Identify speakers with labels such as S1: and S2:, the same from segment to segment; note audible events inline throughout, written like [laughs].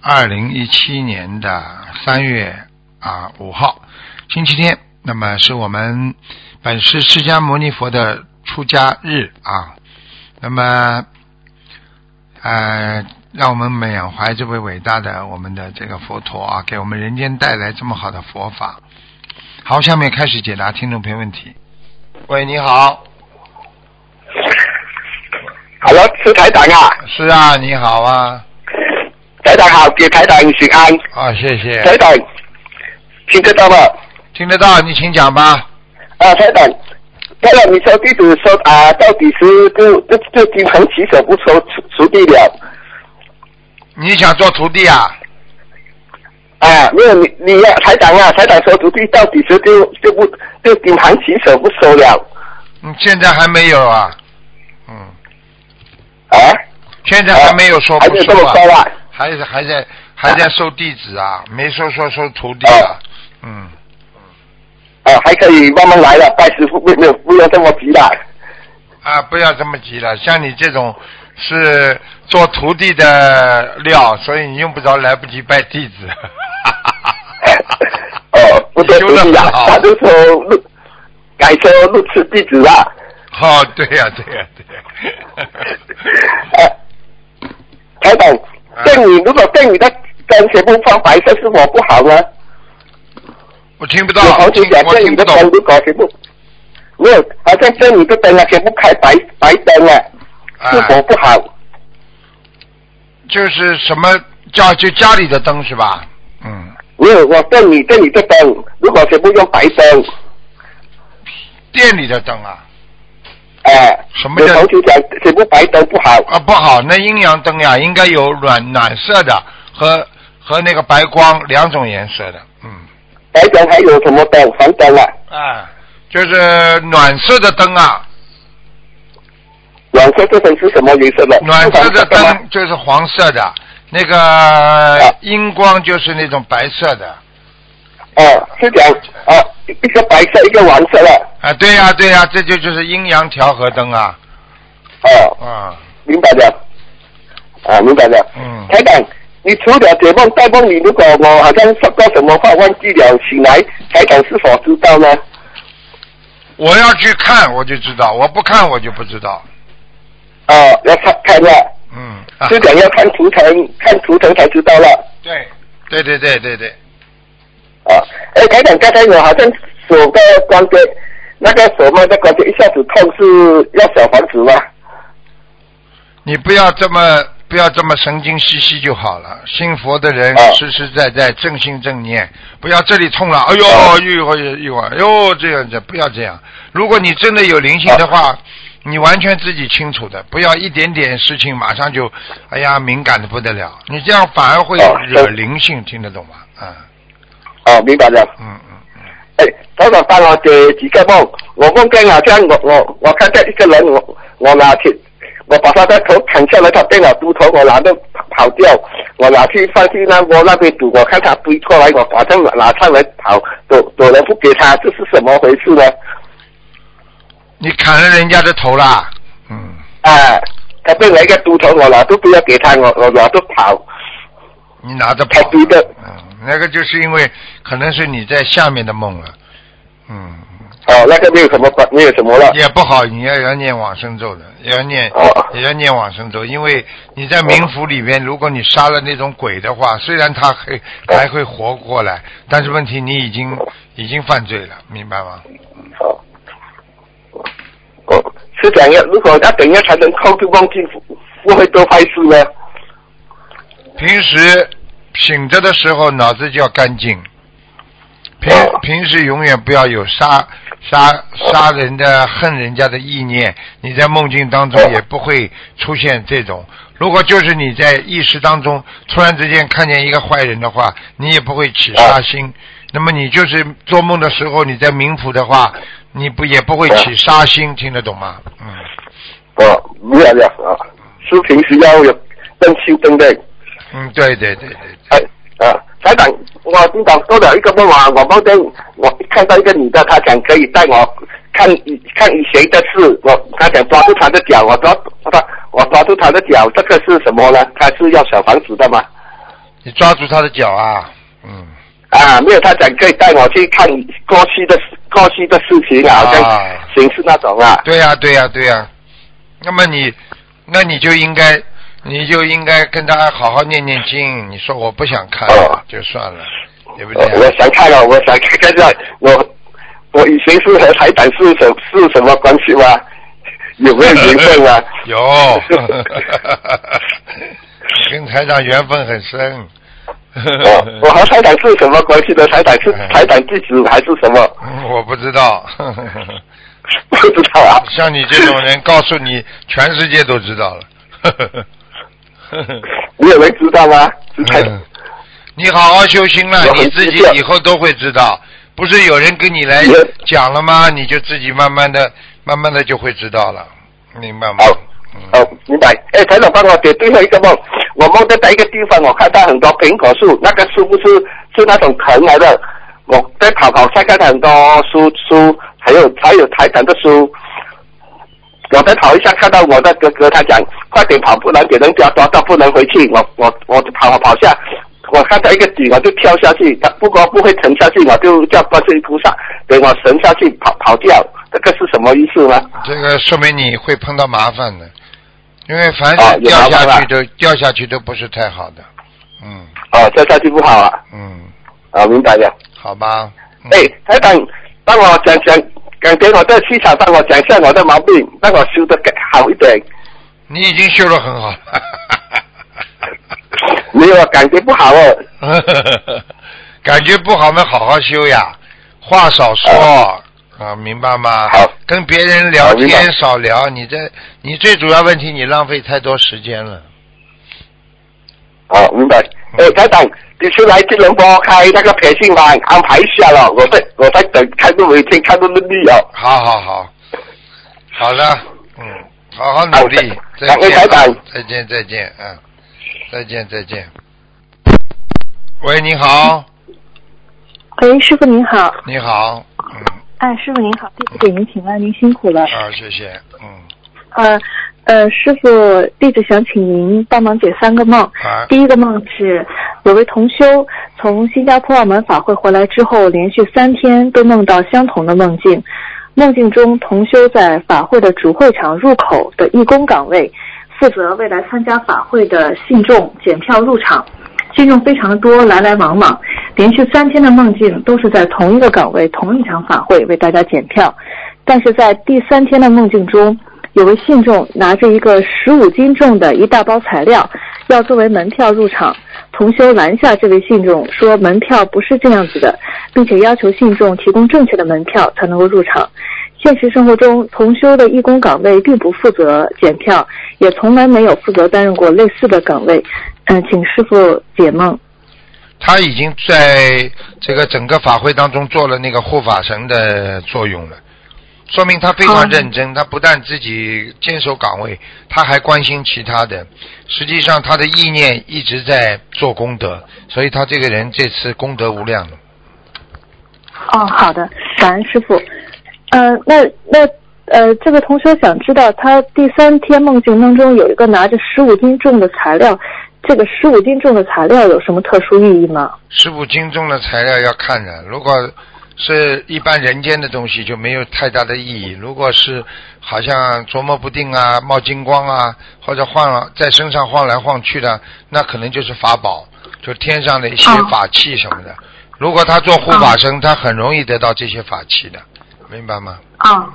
S1: 二零一七年的三月啊五号，星期天。那么是我们本是释迦牟尼佛的出家日啊。那么呃，让我们缅怀这位伟大的我们的这个佛陀啊，给我们人间带来这么好的佛法。好，下面开始解答听众朋友问题。喂，你好。
S2: Hello，是台长啊，
S1: 是啊，你好啊，
S2: 台长好，给台长请安，
S1: 啊，谢谢，
S2: 台长听得到吗？
S1: 听得到，你请讲吧。
S2: 啊，台长，台长，你说弟子说啊，到底是就就就金盆洗手不收除除地了
S1: 你想做徒弟啊？
S2: 啊？没有你你呀、台长啊，台长说徒弟到底是就就不就金盆洗手不收了
S1: 嗯，现在还没有啊。嗯，
S2: 啊？
S1: 现在还没有说不
S2: 还没有这
S1: 收啊，
S2: 么高啊？
S1: 还是还在还在收弟子啊，没收说收徒弟啊。嗯，
S2: 啊，还可以慢慢来了，拜师傅不没有不要这么急了。
S1: 啊，不要这么急了，像你这种是做徒弟的料，所以你用不着来不及拜弟子。[laughs]
S2: 哦，不做
S1: 你
S2: 徒弟啊，
S1: 修得很好
S2: 他就说入改说入次弟子啊。
S1: 哦，对呀、对呀、对呀、
S2: 呃，台长，对你如果对你的灯全部放白色，是我不好呢？
S1: 我听不到我听不懂
S2: 对你的灯。如果全部没有，好像对你的灯啊，全部开白白灯啊，是否
S1: 啊，
S2: 不好？
S1: 就是什么叫就家里的灯是吧？嗯，
S2: 没有，我对你对你的灯，如果全部用白灯，
S1: 店里的灯啊，
S2: 哎、有
S1: 什么叫？
S2: 同学讲全部白灯不好，
S1: 啊不好，那阴阳灯呀，应该有暖暖色的和和那个白光两种颜色的，嗯，
S2: 白灯还有什么灯？黄灯啊，
S1: 啊，就是暖色的灯啊，
S2: 暖色这灯是什么颜色的？
S1: 暖色的灯就是黄色的，那个荧光就是那种白色的，
S2: 哦，是讲哦，一个白色，一个黄色了。
S1: 啊，对呀、对呀、这就就是阴阳调和灯啊，
S2: 哦，
S1: 啊，
S2: 明白了。啊，明白了。
S1: 嗯，
S2: 台长，你除了解梦带梦你，如果我好像说过什么话忘记了，醒来，台长是否知道呢？
S1: 我要去看我就知道，我不看我就不知道，
S2: 哦，要看看了，
S1: 嗯，啊
S2: 是讲要看图腾，看图腾才知道了。
S1: 对，对对对对对，
S2: 啊，哎，台长，刚才我好像手的关节，那个手嘛，那关节一下子痛，是要小房子吗？
S1: 你不要这么不要这么神经兮兮就好了。信佛的人
S2: 哦
S1: 实实在在正心正念，不要这里痛了，哎呦，
S2: 哦
S1: 一会儿一会儿，哎呦，这样子不要这样。如果你真的有灵性的话，你完全自己清楚的，不要一点点事情马上就，哎呀，敏感的不得了。你这样反而会
S2: 哦
S1: 惹灵性，听得懂吗？啊，
S2: 哦，明白了。
S1: 嗯嗯嗯，
S2: 哎，台长帮我解几个梦，我梦见好像我我我看见一个人，我我拿去，我把他的头砍下来，他变了猪头，我拿着跑掉，我拿去放去那窝那边赌，我看他追过来，我马上拿拿上来跑，躲躲人不给他，这是什么回事呢？
S1: 你砍了人家的头啦，嗯，
S2: 啊，他变了一个猪头，我拿都不要给他，我我拿着跑，
S1: 你拿着跑。
S2: 太低的，
S1: 嗯，那个就是因为可能是你在下面的梦了，嗯。
S2: 哦，那个没有什么关，没有什么了。
S1: 也不好，你要要念往生咒的，也要念
S2: 哦
S1: 也要念往生咒，因为你在冥府里面，如果你杀了那种鬼的话，虽然他还还会活过来，但是问题你已经已经犯罪了，明白吗？
S2: 哦，哦，是这样如果要怎样才能控制梦境，不会多坏事呢？
S1: 平时醒着的时候脑子就要干净，平
S2: 哦
S1: 平时永远不要有杀杀杀人的恨人家的意念，你在梦境当中
S2: 哦
S1: 也不会出现这种如果就是你在意识当中突然之间看见一个坏人的话，你也不会起杀心。那么你就是做梦的时候你在冥府的话，你不也不会起杀心，听得懂吗？嗯。
S2: 哦，没有了啊，是平时要有灯修灯的。
S1: 嗯，对对对对。
S2: 哎啊，台长，我今早做了一个梦啊，我梦见我看到一个女的，她讲可以带我看看以前的事，我她想抓住她的脚，我抓她，我抓住她的脚，这个是什么呢？她是要小房子的吗？
S1: 你抓住她的脚啊？嗯。
S2: 啊，没有，她讲可以带我去看过去的过去的事情啊，好像形式那种啊。
S1: 对呀，对呀，对呀。那么你，那你就应该，你就应该跟他好好念念经。你说我不想看，就算了，对不对？
S2: 我想看了，我想看看，我我以前是和台长是什是什么关系吗？有没有缘分啊？[laughs]
S1: 有，[laughs] 跟台长缘分很深。
S2: 我 [laughs] 我和台长是什么关系的？台长是台长弟子还是什么？
S1: 我不知道。
S2: 不知道啊！
S1: 像你这种人，告诉你，全世界都知道了。[laughs]
S2: 你有人知道吗？[laughs]
S1: 你好好修心了，你自己以后都会知道。不是有人跟你来讲了吗？你就自己慢慢的、慢慢的就会知道了，明白吗？
S2: 哦，明白。哎，陈总帮我解最后一个梦。我梦到在一个地方，我看到很多苹果树，那个树不是是那种藤来的。我在跑跑下看到很多树树。还有还有台长的书，我再跑一下，看到我的哥哥，他讲快点跑，不然给人家抓到，不能回去。我我我就跑跑跑下，我看到一个底，我就跳下去。他不过不会沉下去，我就叫观世音菩萨给我沉下去，跑跑掉。这个是什么意思呢？
S1: 这个说明你会碰到麻烦的，因为凡是掉下去都掉下去都不是太好的。嗯。
S2: 哦，掉下去不好啊。
S1: 嗯。
S2: 啊，明白了。
S1: 好吧。
S2: 哎，台长。帮我讲讲，讲给我在气场帮我讲一下我的毛病，让我修的好一点。
S1: 你已经修的很好。[laughs]
S2: 没有，感觉不好哦。[laughs]
S1: 感觉不好嘛，好好修呀，话少说啊，明白吗？
S2: 好。
S1: 跟别人聊天少聊，你这你最主要问题，你浪费太多时间了。
S2: 好，明白。哎，台长。你出来吉隆坡开那个培训班，安排一下了。我在我在等，看到每天看到努力哦。
S1: 好好好，好的，嗯，好好努力，再
S2: 见，
S1: 再见再见，嗯，再见再见。喂，你好。
S3: 喂，师傅您好。
S1: 你好，嗯。
S3: 哎，师傅您好，弟子给您请安，您辛苦了。
S1: 啊，谢谢，嗯。
S3: 呃呃，师傅，弟子想请您帮忙解三个梦。
S1: 啊。
S3: 第一个梦是。有位同修从新加坡澳门法会回来之后，连续三天都梦到相同的梦境。梦境中，同修在法会的主会场入口的义工岗位，负责未来参加法会的信众检票入场。信众非常多，来来往往。连续三天的梦境都是在同一个岗位、同一场法会为大家检票。但是在第三天的梦境中，有位信众拿着一个十五斤重的一大包材料，要作为门票入场。同修拦下这位信众，说门票不是这样子的，并且要求信众提供正确的门票才能够入场。现实生活中，同修的义工岗位并不负责检票，也从来没有负责担任过类似的岗位。嗯，请师傅解梦。
S1: 他已经在这个整个法会当中做了那个护法神的作用了。说明他非常认真，他不但自己坚守岗位，他还关心其他的。实际上，他的意念一直在做功德，所以他这个人这次功德无量。
S3: 哦，好的，感恩师傅。呃，那那呃，这个同学想知道，他第三天梦境当中有一个拿着十五斤重的材料，这个十五斤重的材料有什么特殊意义吗？
S1: 十五斤重的材料要看的，如果。是一般人间的东西就没有太大的意义。如果是好像琢磨不定啊、冒金光啊，或者晃在身上晃来晃去的，那可能就是法宝，就天上的一些法器什么的。如果他做护法神，他很容易得到这些法器的，明白吗？
S3: 啊，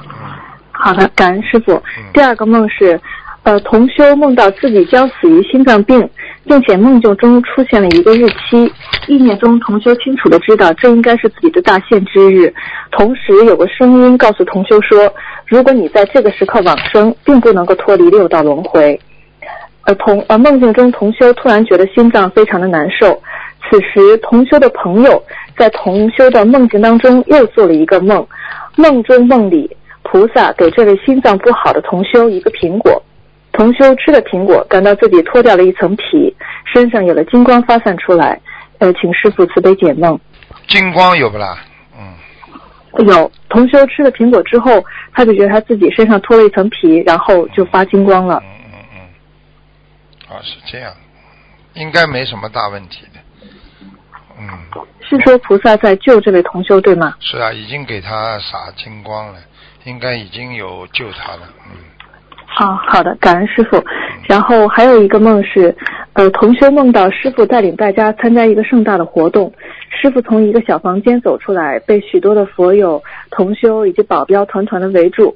S3: 好的，感恩师傅。第二个梦是。呃，同修梦到自己将死于心脏病，并且梦境中出现了一个日期。意念中，同修清楚的知道这应该是自己的大限之日。同时，有个声音告诉同修说：“如果你在这个时刻往生，并不能够脱离六道轮回。”而同而梦境中同修突然觉得心脏非常的难受，此时同修的朋友在同修的梦境当中又做了一个梦，梦中梦里菩萨给这位心脏不好的同修一个苹果，同修吃了苹果，感到自己脱掉了一层皮，身上有了金光发散出来，呃，请师傅慈悲解梦。
S1: 金光有不啦？嗯，
S3: 有同修吃了苹果之后，他就觉得他自己身上脱了一层皮，然后就发金光了。
S1: 嗯嗯嗯，啊是这样，应该没什么大问题的。嗯，
S3: 是说菩萨在救这位同修对吗？
S1: 是啊，已经给他洒金光了，应该已经有救他了。嗯，
S3: 好好的，感恩师傅。然后还有一个梦是，呃，同修梦到师傅带领大家参加一个盛大的活动，师傅从一个小房间走出来，被许多的佛友、同修以及保镖团团的围住。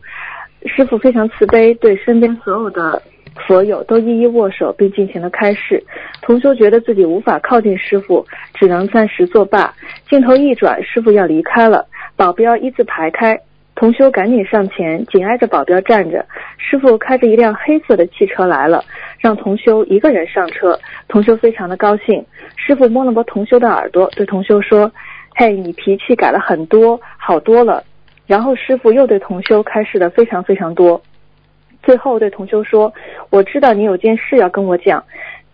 S3: 师傅非常慈悲，对身边所有的佛友都一一握手，并进行了开示。同修觉得自己无法靠近师傅，只能暂时作罢。镜头一转，师傅要离开了，保镖一字排开。同修赶紧上前，紧挨着保镖站着。师傅开着一辆黑色的汽车来了，让同修一个人上车。同修非常的高兴。师傅摸了摸同修的耳朵，对同修说：“嘿，你脾气改了很多，好多了。”然后师傅又对同修开示的非常非常多。最后对同修说：“我知道你有件事要跟我讲，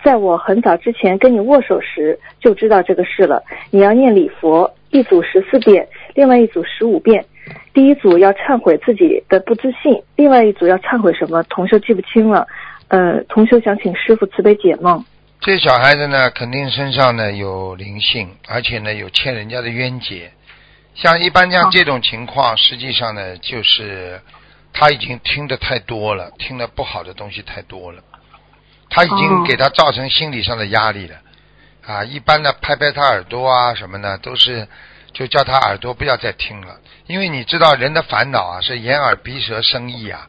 S3: 在我很早之前跟你握手时就知道这个事了。你要念礼佛，一组十四遍，另外一组十五遍。第一组要忏悔自己的不自信，另外一组要忏悔什么？同修记不清了。呃，同修想请师傅慈悲解梦。
S1: 这小孩子呢，肯定身上呢有灵性，而且呢有欠人家的冤结。像一般像这种情况，实际上呢就是他已经听的太多了，听了不好的东西太多了，他已经给他造成心理上的压力了。啊，一般呢拍拍他耳朵啊什么的，都是就叫他耳朵不要再听了，因为你知道人的烦恼啊是眼耳鼻舌身意啊，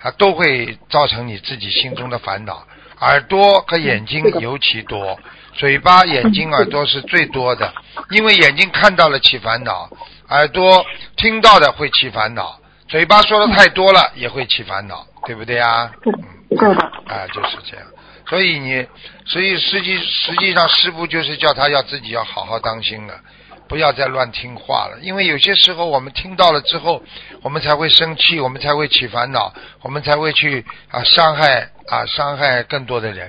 S1: 啊都会造成你自己心中的烦恼。耳朵和眼睛尤其多，嘴巴、眼睛、耳朵是最多的，因为眼睛看到了起烦恼，耳朵听到的会起烦恼，嘴巴说的太多了也会起烦恼，对不对啊？
S3: 对的，对的。
S1: 啊，就是这样。所以你，所以实际实际上师傅就是叫他要自己要好好当心了，不要再乱听话了。因为有些时候我们听到了之后，我们才会生气，我们才会起烦恼，我们才会去啊伤害啊伤害更多的人。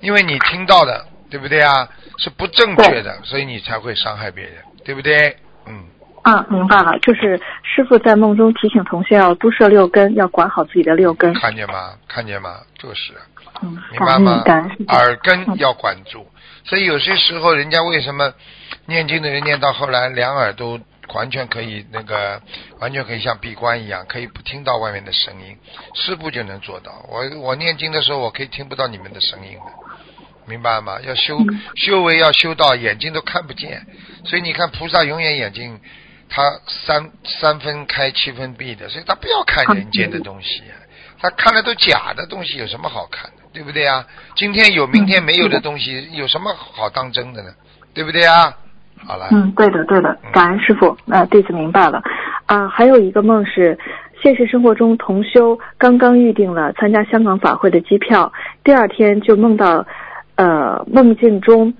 S1: 因为你听到的，对不对啊？是不正确的，所以你才会伤害别人，对不对？嗯，
S3: 啊，明白了，就是师傅在梦中提醒同学要多设六根，要管好自己的六根。
S1: 看见吗？看见吗？就是。
S3: 嗯，感
S1: 明白吗。耳根要管住，所以有些时候人家为什么念经的人念到后来两耳都完全可以那个，完全可以像闭关一样，可以不听到外面的声音，师傅就能做到。我我念经的时候，我可以听不到你们的声音的，明白吗？要修
S3: 嗯
S1: 修为要修到眼睛都看不见，所以你看菩萨永远眼睛。他三三分开七分闭的，所以他不要看人间的东西，他看的都假的东西，有什么好看的，对不对啊？今天有，明天没有的东西，有什么好当真的呢？对不对啊？好了，
S3: 嗯，对的，对的
S1: 嗯，
S3: 感恩师傅，呃，弟子明白了。啊、还有一个梦是，现实生活中同修刚刚预定了参加香港法会的机票，第二天就梦到，呃，梦境中。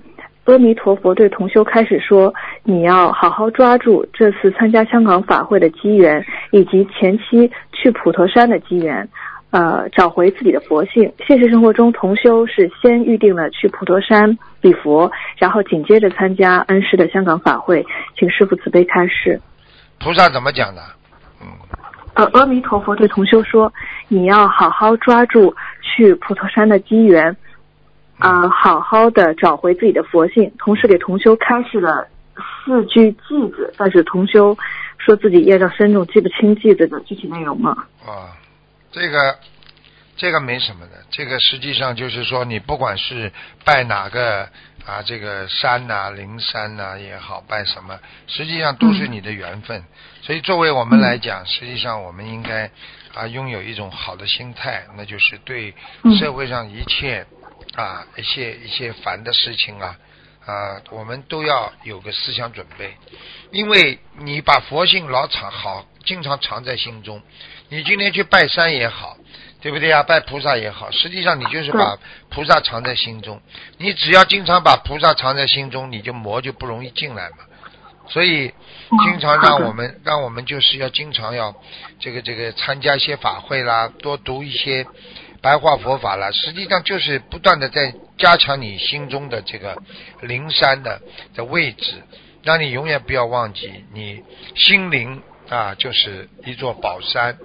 S3: 阿弥陀佛对同修开始说：“你要好好抓住这次参加香港法会的机缘，以及前期去普陀山的机缘，呃，找回自己的佛性。现实生活中，同修是先预定了去普陀山礼佛，然后紧接着参加恩师的香港法会，请师傅慈悲开示。
S1: 菩萨怎么讲的？嗯，
S3: 呃，阿弥陀佛对同修说：“你要好好抓住去普陀山的机缘，啊、好好的找回自己的佛性。”同时给同修开示了四句偈子，但是同修说自己业障深重，记不清偈子的具体内容了。
S1: 啊，这个这个没什么的，这个实际上就是说，你不管是拜哪个啊，这个山呐、灵山呐、也好，拜什么，实际上都是你的缘分。所以作为我们来讲，实际上我们应该啊拥有一种好的心态，那就是对
S3: 嗯
S1: 社会上一切啊一些一些烦的事情啊啊，我们都要有个思想准备，因为你把佛性老藏好，经常藏在心中。你今天去拜山也好，对不对啊？拜菩萨也好，实际上你就是把菩萨藏在心中。你只要经常把菩萨藏在心中，你就魔就不容易进来嘛。所以经常让我们 [laughs] 让我们就是要经常要这个这个参加一些法会啦，多读一些白话佛法啦。实际上就是不断的在加强你心中的这个灵山的的位置，让你永远不要忘记你心灵啊就是一座宝山，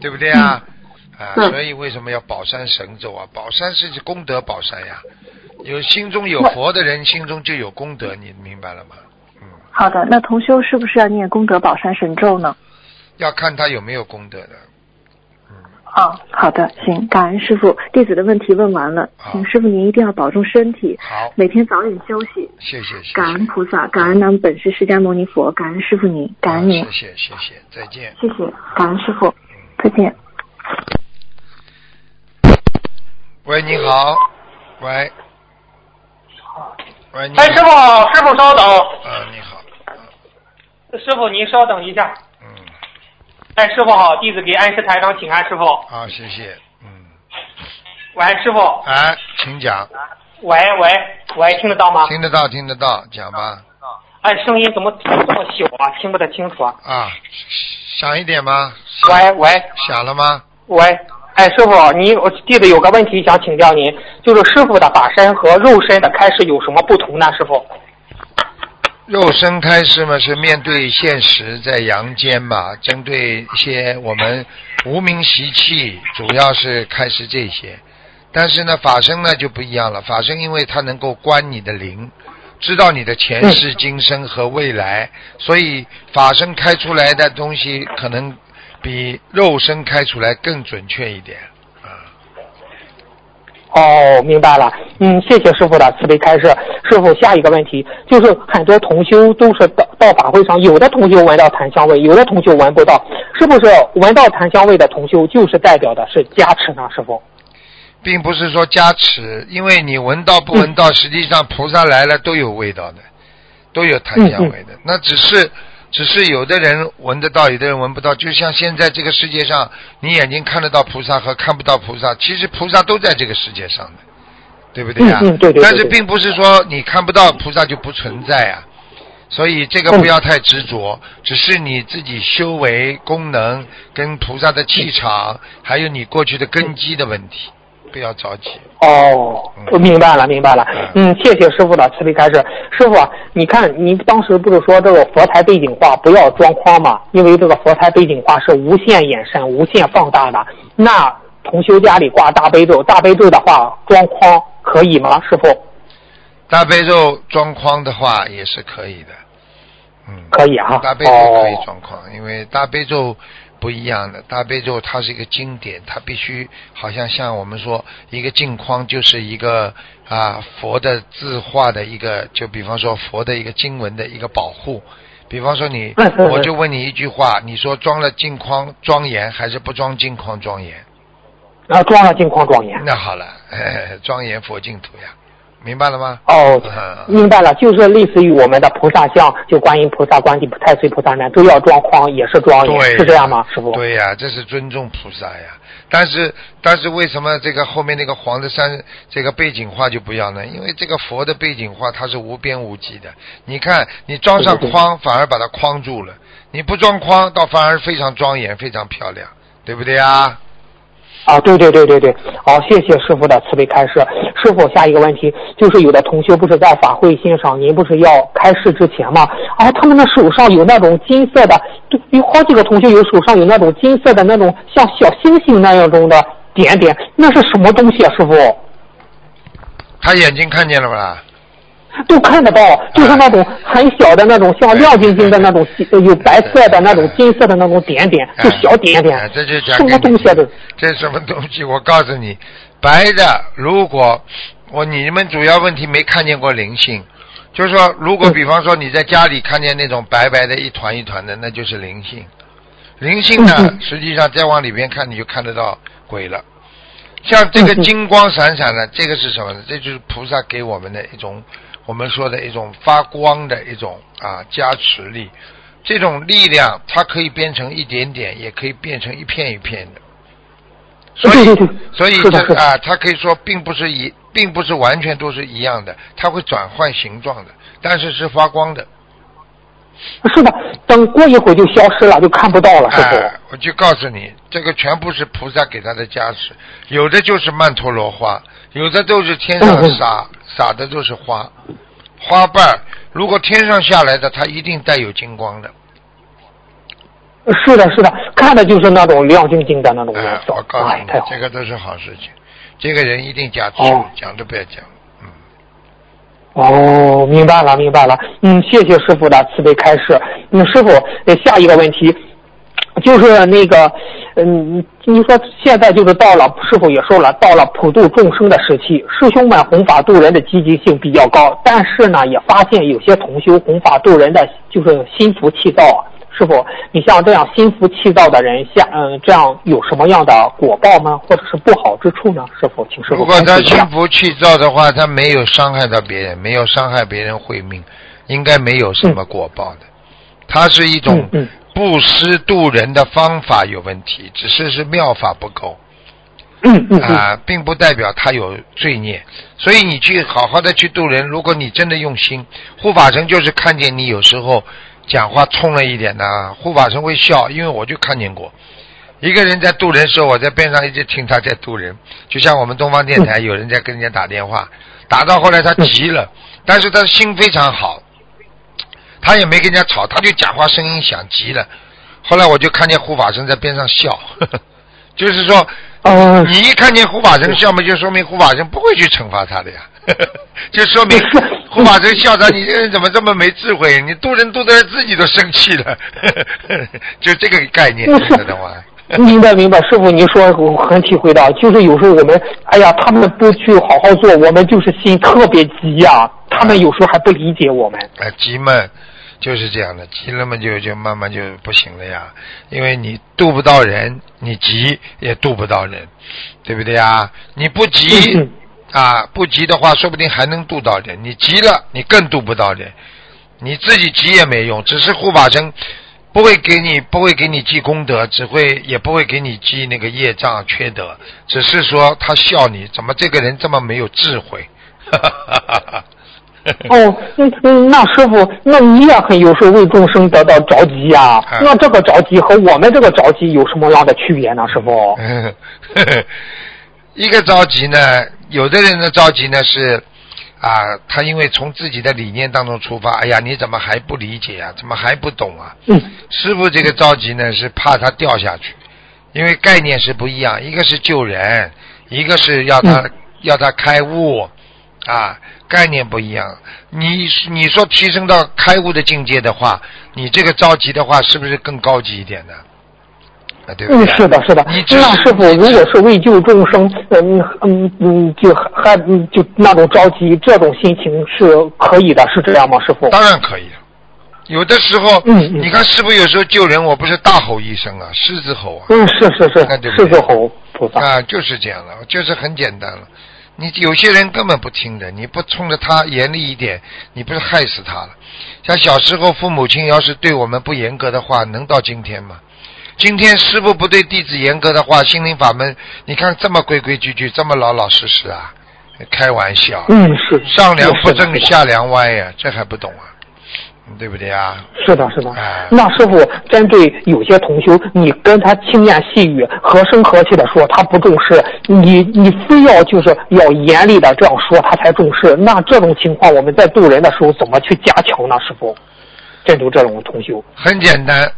S1: 对不对啊？啊，所以为什么要宝山神咒啊？宝山是功德宝山呀，有心中有佛的人，心中就有功德，你明白了吗？嗯。
S3: 好的，那同修是不是要念功德宝山神咒呢？
S1: 要看他有没有功德的。嗯。
S3: 啊，好的，行，感恩师傅，弟子的问题问完了，请师傅您一定要保重身体，
S1: 好，
S3: 每天早点休息。
S1: 谢谢谢谢。
S3: 感恩菩萨，感恩南无本师释迦牟尼佛，感恩师傅您，感恩您。
S1: 谢谢谢谢，再见。
S3: 谢谢，感恩师傅，再见。
S1: 喂，你好，喂，喂，你
S4: 哎，师傅好，师傅稍等。
S1: 啊，你好，
S4: 师傅您稍等一下。
S1: 嗯，
S4: 哎，师傅好，弟子给安师台长请安，师傅。
S1: 好，谢谢，嗯，
S4: 喂，师傅。
S1: 哎，请讲，
S4: 喂喂喂，听得到吗？
S1: 听得到，听得到，讲吧，
S4: 哎，声音怎么这么小啊？听不太清楚啊。
S1: 啊，响一点吗？
S4: 喂喂
S1: 响了吗？
S4: 喂，哎，师傅，你我弟子有个问题想请教您，就是师傅的法身和肉身的开始有什么不同呢？师傅？
S1: 肉身开示嘛，是面对现实，在阳间嘛，针对一些我们无名习气，主要是开示这些。但是呢，法身呢就不一样了，法身因为它能够观你的灵，知道你的前世今生和未来，所以法身开出来的东西可能比肉身开出来更准确一点。啊，
S4: 哦，明白了。嗯，谢谢师傅的慈悲开示。师傅，下一个问题就是很多同修都是到到法会上，有的同修闻到檀香味，有的同修闻不到，是不是闻到檀香味的同修就是代表的是加持呢？师傅？
S1: 并不是说加持，因为你闻到不闻到，实际上菩萨来了都有味道的，都有檀香味的。那只是，只是有的人闻得到，有的人闻不到。就像现在这个世界上，你眼睛看得到菩萨和看不到菩萨，其实菩萨都在这个世界上的，对不对呀、
S4: 嗯嗯对对对
S1: 但是并不是说你看不到菩萨就不存在啊。所以这个不要太执着，只是你自己修为功能跟菩萨的气场，还有你过去的根基的问题，不要着急。
S4: 哦，我明白了，明白了。嗯，谢谢师傅的慈悲开示。师傅啊，你看您当时不是说这个佛台背景画不要装框吗？因为这个佛台背景画是无限延伸、无限放大的。那同修家里挂大悲咒，大悲咒的话装框可以吗？师傅？
S1: 大悲咒装框的话也是可以的，嗯，
S4: 可以啊
S1: 大悲咒可以
S4: 哦
S1: 装框，因为大悲咒不一样的，大悲咒它是一个经典，它必须好像像我们说一个镜框就是一个啊佛的字画的一个，就比方说佛的一个经文的一个保护。比方说你 [laughs] 我就问你一句话，你说装了镜框庄严还是不装镜框庄严？
S4: 啊装了镜框庄严。
S1: 那好了，[laughs] 庄严佛净土呀，明白了吗？
S4: 哦
S1: 嗯，
S4: 明白了，就是类似于我们的菩萨像，就观音菩萨、观地太岁菩萨呢都要装框，也是庄严，
S1: 对，
S4: 是这样吗，师傅？
S1: 对呀、这是尊重菩萨呀。但是，但是为什么这个后面那个黄的山这个背景画就不要呢？因为这个佛的背景画它是无边无际的。你看，你装上框反而把它框住了；你不装框，倒反而非常庄严、非常漂亮，对不对啊？
S4: 啊，对对对对对，好，谢谢师傅的慈悲开示。师傅，下一个问题就是有的同学不是在法会欣赏，您不是要开示之前吗？啊，他们的手上有那种金色的，有好几个同学有手上有那种金色的那种像小星星那样中的点点，那是什么东西啊，师傅？
S1: 他眼睛看见了吧？
S4: 都看得到，就是那种很小的那种，像亮晶晶的那种，呃有白色的那种金色的那种点点，就小点
S1: 哎
S4: 点，
S1: 这就讲
S4: 什么东西啊？这
S1: 什么东西？我告诉你，白的，如果我你们主要问题没看见过灵性，就是说，如果
S4: 嗯
S1: 比方说你在家里看见那种白白的一团一团的，那就是灵性。灵性呢实际上再往里边看，你就看得到鬼了。像这个金光闪闪的，这个是什么呢？这就是菩萨给我们的一种，我们说的一种发光的一种啊加持力。这种力量，它可以变成一点点，也可以变成一片一片的。[laughs] 所以 [laughs] 所以这啊，它可以说并不是一，并不是完全都是一样的，它会转换形状的，但是是发光的。
S4: 是的，等过一会儿就消失了，就看不到了，师傅。
S1: 哎，我就告诉你，这个全部是菩萨给他的加持，有的就是曼陀罗花，有的都是天上撒撒的都是花，花瓣如果天上下来的，它一定带有金光的。
S4: 是的，是的，看的就是那种亮晶晶的那种颜
S1: 哎，
S4: 色
S1: 我告。诉
S4: 哎，
S1: 你这个都是好事情，这个人一定加持
S4: 哦，
S1: 讲都不要讲。嗯，
S4: 哦，明白了，明白了。嗯，谢谢师傅的慈悲开示。嗯，师傅，呃下一个问题就是那个，嗯，你说现在就是到了，师傅也说了，到了普度众生的时期，师兄们弘法度人的积极性比较高，但是呢，也发现有些同修弘法度人的就是心浮气躁啊。师傅，你像这样心浮气躁的人，像嗯，这样有什么样的果报吗？或者是不好之处呢？师傅，请师傅
S1: 如果他。心浮气躁的话，他没有伤害到别人，没有伤害别人慧命，应该没有什么果报的。他是一种
S4: 嗯嗯
S1: 布施度人的方法有问题，只是是妙法不够
S4: 嗯嗯嗯，
S1: 啊、并不代表他有罪孽。所以你去好好的去度人，如果你真的用心，护法神就是看见你有时候讲话冲了一点呢，护法神会笑，因为我就看见过。一个人在渡人时候，我在边上一直听他在渡人，就像我们东方电台有人在跟人家打电话，打到后来他急了，但是他心非常好，他也没跟人家吵，他就讲话声音响急了。后来我就看见护法神在边上笑，呵 [laughs] 呵就是说，
S4: 哦
S1: 你一看见护法神笑嘛，就说明护法神不会去惩罚他的呀，[laughs] 就说明 [laughs] 护法神笑他，你这人怎么这么没智慧？你渡人渡的自己都生气了，就这个概念，
S4: 不是
S1: 知道吗？
S4: 明白明白，师傅您说我很体会到，就是有时候我们，哎呀，他们不去好好做，我们就是心特别急呀、他们有时候还不理解我们。
S1: 哎，急嘛，就是这样的，急了嘛就就慢慢就不行了呀，因为你渡不到人，你急也渡不到人，对不对呀？你不急
S4: 嗯
S1: 啊，不急的话，说不定还能渡到人，你急了，你更渡不到人，你自己急也没用，只是护法神。不会给你，不会给你积功德，只会也不会给你积那个业障缺德，只是说他笑你，怎么这个人这么没有智慧？[laughs] [laughs]
S4: 哦，嗯嗯，那师傅，那你也很有时候为众生得到着急呀、
S1: 哎
S4: 那这个着急和我们这个着急有什么样的区别呢，师傅？[laughs]
S1: 一个着急呢，有的人的着急呢是啊，他因为从自己的理念当中出发，哎呀，你怎么还不理解啊？怎么还不懂啊？
S4: 嗯
S1: 师傅这个着急呢，是怕他掉下去，因为概念是不一样，一个是救人，一个是要他、
S4: 嗯
S1: 要他开悟，啊，概念不一样。你你说提升到开悟的境界的话，你这个着急的话，是不是更高级一点呢？啊，对不对？
S4: 嗯，是的，是的。
S1: 你只
S4: 那师傅，如果是为救众生，嗯嗯嗯，就还嗯就那种着急，这种心情是可以的，是这样吗，师傅？
S1: 当然可以。有的时候，
S4: 嗯嗯
S1: 你看师傅有时候救人，我不是大吼一声啊，狮子吼啊，
S4: 嗯，是是是
S1: 哎对，对
S4: 狮子吼菩萨。
S1: 啊，就是这样了，就是很简单了。你有些人根本不听的，你不冲着他严厉一点，你不是害死他了？像小时候父母亲要是对我们不严格的话，能到今天吗？今天师傅不对弟子严格的话，心灵法门，你看这么规规矩矩，这么老老实实啊，开玩笑，
S4: 嗯，是
S1: 上梁不正下梁歪呀、这还不懂啊？嗯对不对啊？
S4: 是的，是的
S1: 哎。
S4: 那师傅，针对有些同修，你跟他轻言细语、和声和气的说，他不重视，你你非要就是要严厉的这样说，他才重视。那这种情况，我们在渡人的时候怎么去加强呢？师傅，针对这种同修，
S1: 很简单，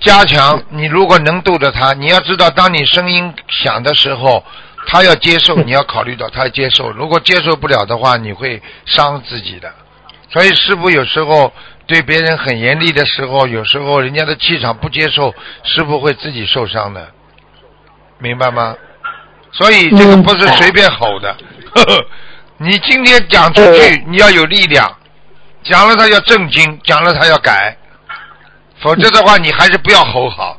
S1: 加强。你如果能度着他，你要知道，当你声音响的时候，他要接受，你要考虑到他接受。如果接受不了的话，你会伤自己的。所以师傅有时候对别人很严厉的时候，有时候人家的气场不接受，师傅会自己受伤的，明白吗？所以这个不是随便吼的。呵 [laughs] 呵你今天讲出去，你要有力量，讲了他要正经，讲了他要改，否则的话你还是不要吼好，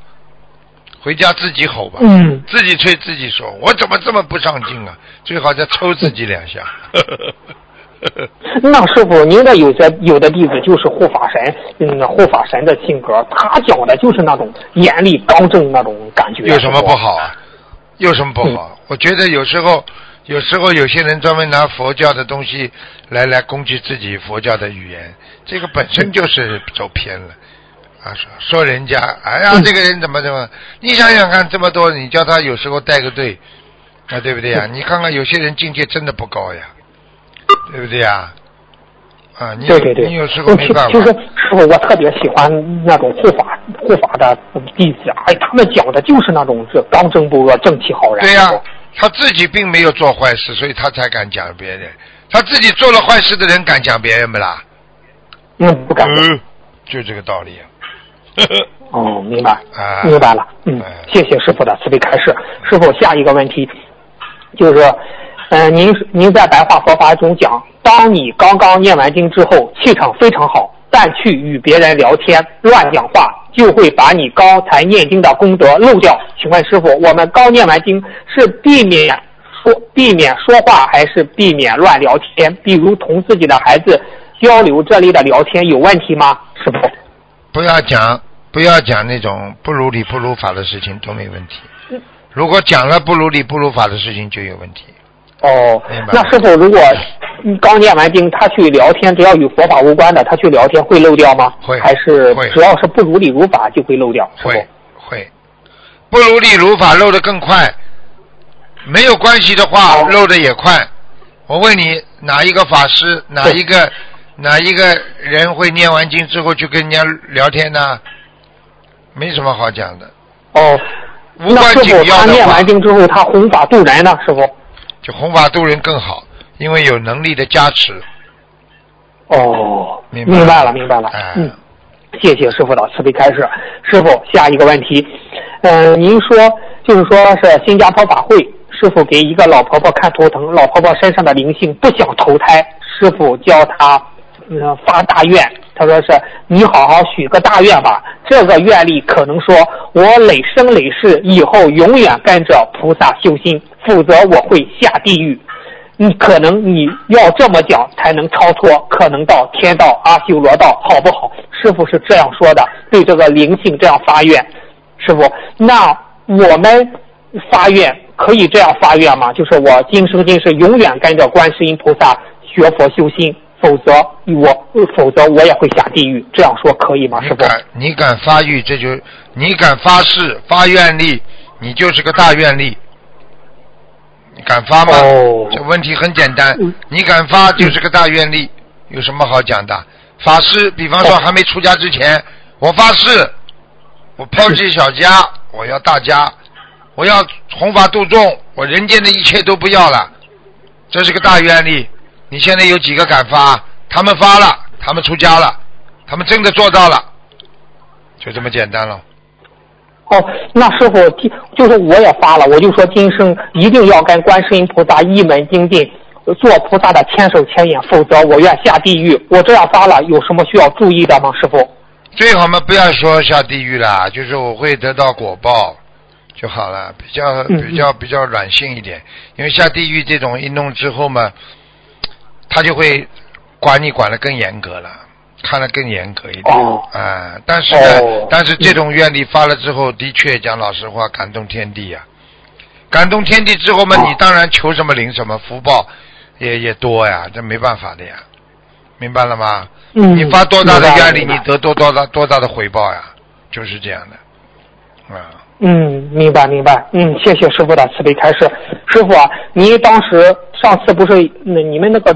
S1: 回家自己吼吧，
S4: 嗯，
S1: 自己吹自己说，我怎么这么不上进啊？最好再抽自己两下。[laughs]
S4: 那师傅，您的有些有的弟子就是护法神，嗯，护法神的性格，他讲的就是那种严厉刚正那种感觉。
S1: 有什么不？好啊？有什么不好？我觉得有时候，有时候有些人专门拿佛教的东西来来攻击自己佛教的语言，这个本身就是走偏了。啊，说说人家，哎呀，
S4: 嗯
S1: 这个人怎么怎么？你想想看，这么多，你叫他有时候带个队，啊，对不对呀？你看看有些人境界真的不高呀，对不对呀？啊，你
S4: 对对对，
S1: 你有时候没办法。
S4: 就是师傅，我特别喜欢那种护法护法的弟子，哎，他们讲的就是那种是刚正不阿、正气浩然。
S1: 对呀、他自己并没有做坏事，所以他才敢讲别人。他自己做了坏事的人敢讲别人不啦？
S4: 嗯，不敢。
S1: 嗯，就这个道理。[laughs]
S4: 哦，明白，
S1: 啊
S4: 明白了。嗯
S1: 哎，
S4: 谢谢师傅的慈悲开示。师傅，下一个问题就是，呃，您您在白话佛法中讲，当你刚刚念完经之后，气场非常好，但去与别人聊天乱讲话，就会把你刚才念经的功德漏掉。请问师傅，我们刚念完经是避免说避免说话，还是避免乱聊天？比如同自己的孩子交流这类的聊天有问题吗？师傅？
S1: 不要讲，不要讲那种不如理不如法的事情都没问题。如果讲了不如理不如法的事情就有问题。
S4: 哦那师傅，如果嗯刚念完经，他去聊天，只要与佛法无关的，他去聊天会漏掉吗？
S1: 会
S4: 还是
S1: 会
S4: 只要是不如理如法就会漏掉？
S1: 会会，不如理如法漏的更快，没有关系的话
S4: 哦
S1: 漏的也快。我问你，哪一个法师，哪一个哪一个人会念完经之后去跟人家聊天呢？没什么好讲的，
S4: 哦，
S1: 无关紧
S4: 那师傅
S1: 要
S4: 念完，经之后，他弘法度人呢？师傅？
S1: 就弘法度人更好，因为有能力的加持。
S4: 哦，
S1: 明白
S4: 明白了，明白了。
S1: 哎
S4: 嗯，谢谢师傅的慈悲开示。师傅，下一个问题，嗯、您说就是说是新加坡法会，师傅给一个老婆婆看图腾，老婆婆身上的灵性不想投胎，师傅教她嗯发大愿，他说是你好好许个大愿吧，这个愿力可能说我累生累世以后永远跟着菩萨修心，否则我会下地狱。你可能你要这么讲才能超脱，可能到天道、阿修罗道，好不好？师傅是这样说的，对这个灵性这样发愿。师傅，那我们发愿可以这样发愿吗？就是我今生今世永远跟着观世音菩萨学佛修心，否则我否则我也会下地狱。这样说可以吗？师傅？
S1: 你敢你敢发育，这就你敢发誓发愿力，你就是个大愿力。你敢发吗？
S4: 哦
S1: 这问题很简单
S4: 嗯，
S1: 你敢发就是个大愿力，有什么好讲的？法师，比方说
S4: 哦
S1: 还没出家之前，我发誓，我抛弃小家，我要大家，我要弘法度众，我人间的一切都不要了，这是个大愿力。你现在有几个敢发？他们发了，他们出家了，他们真的做到了，就这么简单了。
S4: 哦，那师傅，今就是我也发了，我就说今生一定要跟观世音菩萨一门精进，做菩萨的千手千眼，否则我愿下地狱。我这样发了，有什么需要注意的吗？师傅？
S1: 最好嘛，不要说下地狱了，就是我会得到果报就好了，比较
S4: 嗯
S1: 比较比较软性一点。因为下地狱这种一弄之后嘛，他就会管你管得更严格了，看得更严格一点。
S4: 哦。
S1: 啊，但是呢，
S4: 哦。
S1: 但是这种愿力发了之后，的确讲老实话，感动天地呀、感动天地之后嘛，
S4: 哦。
S1: 你当然求什么灵什么，福报也也多呀，这没办法的呀，明白了吗？
S4: 嗯
S1: 你发多大的愿力，你得多多大多大的回报呀，就是这样的，啊，
S4: 嗯，明白明白。嗯，谢谢师傅的慈悲开示。师傅啊，您当时上次不是那你们那个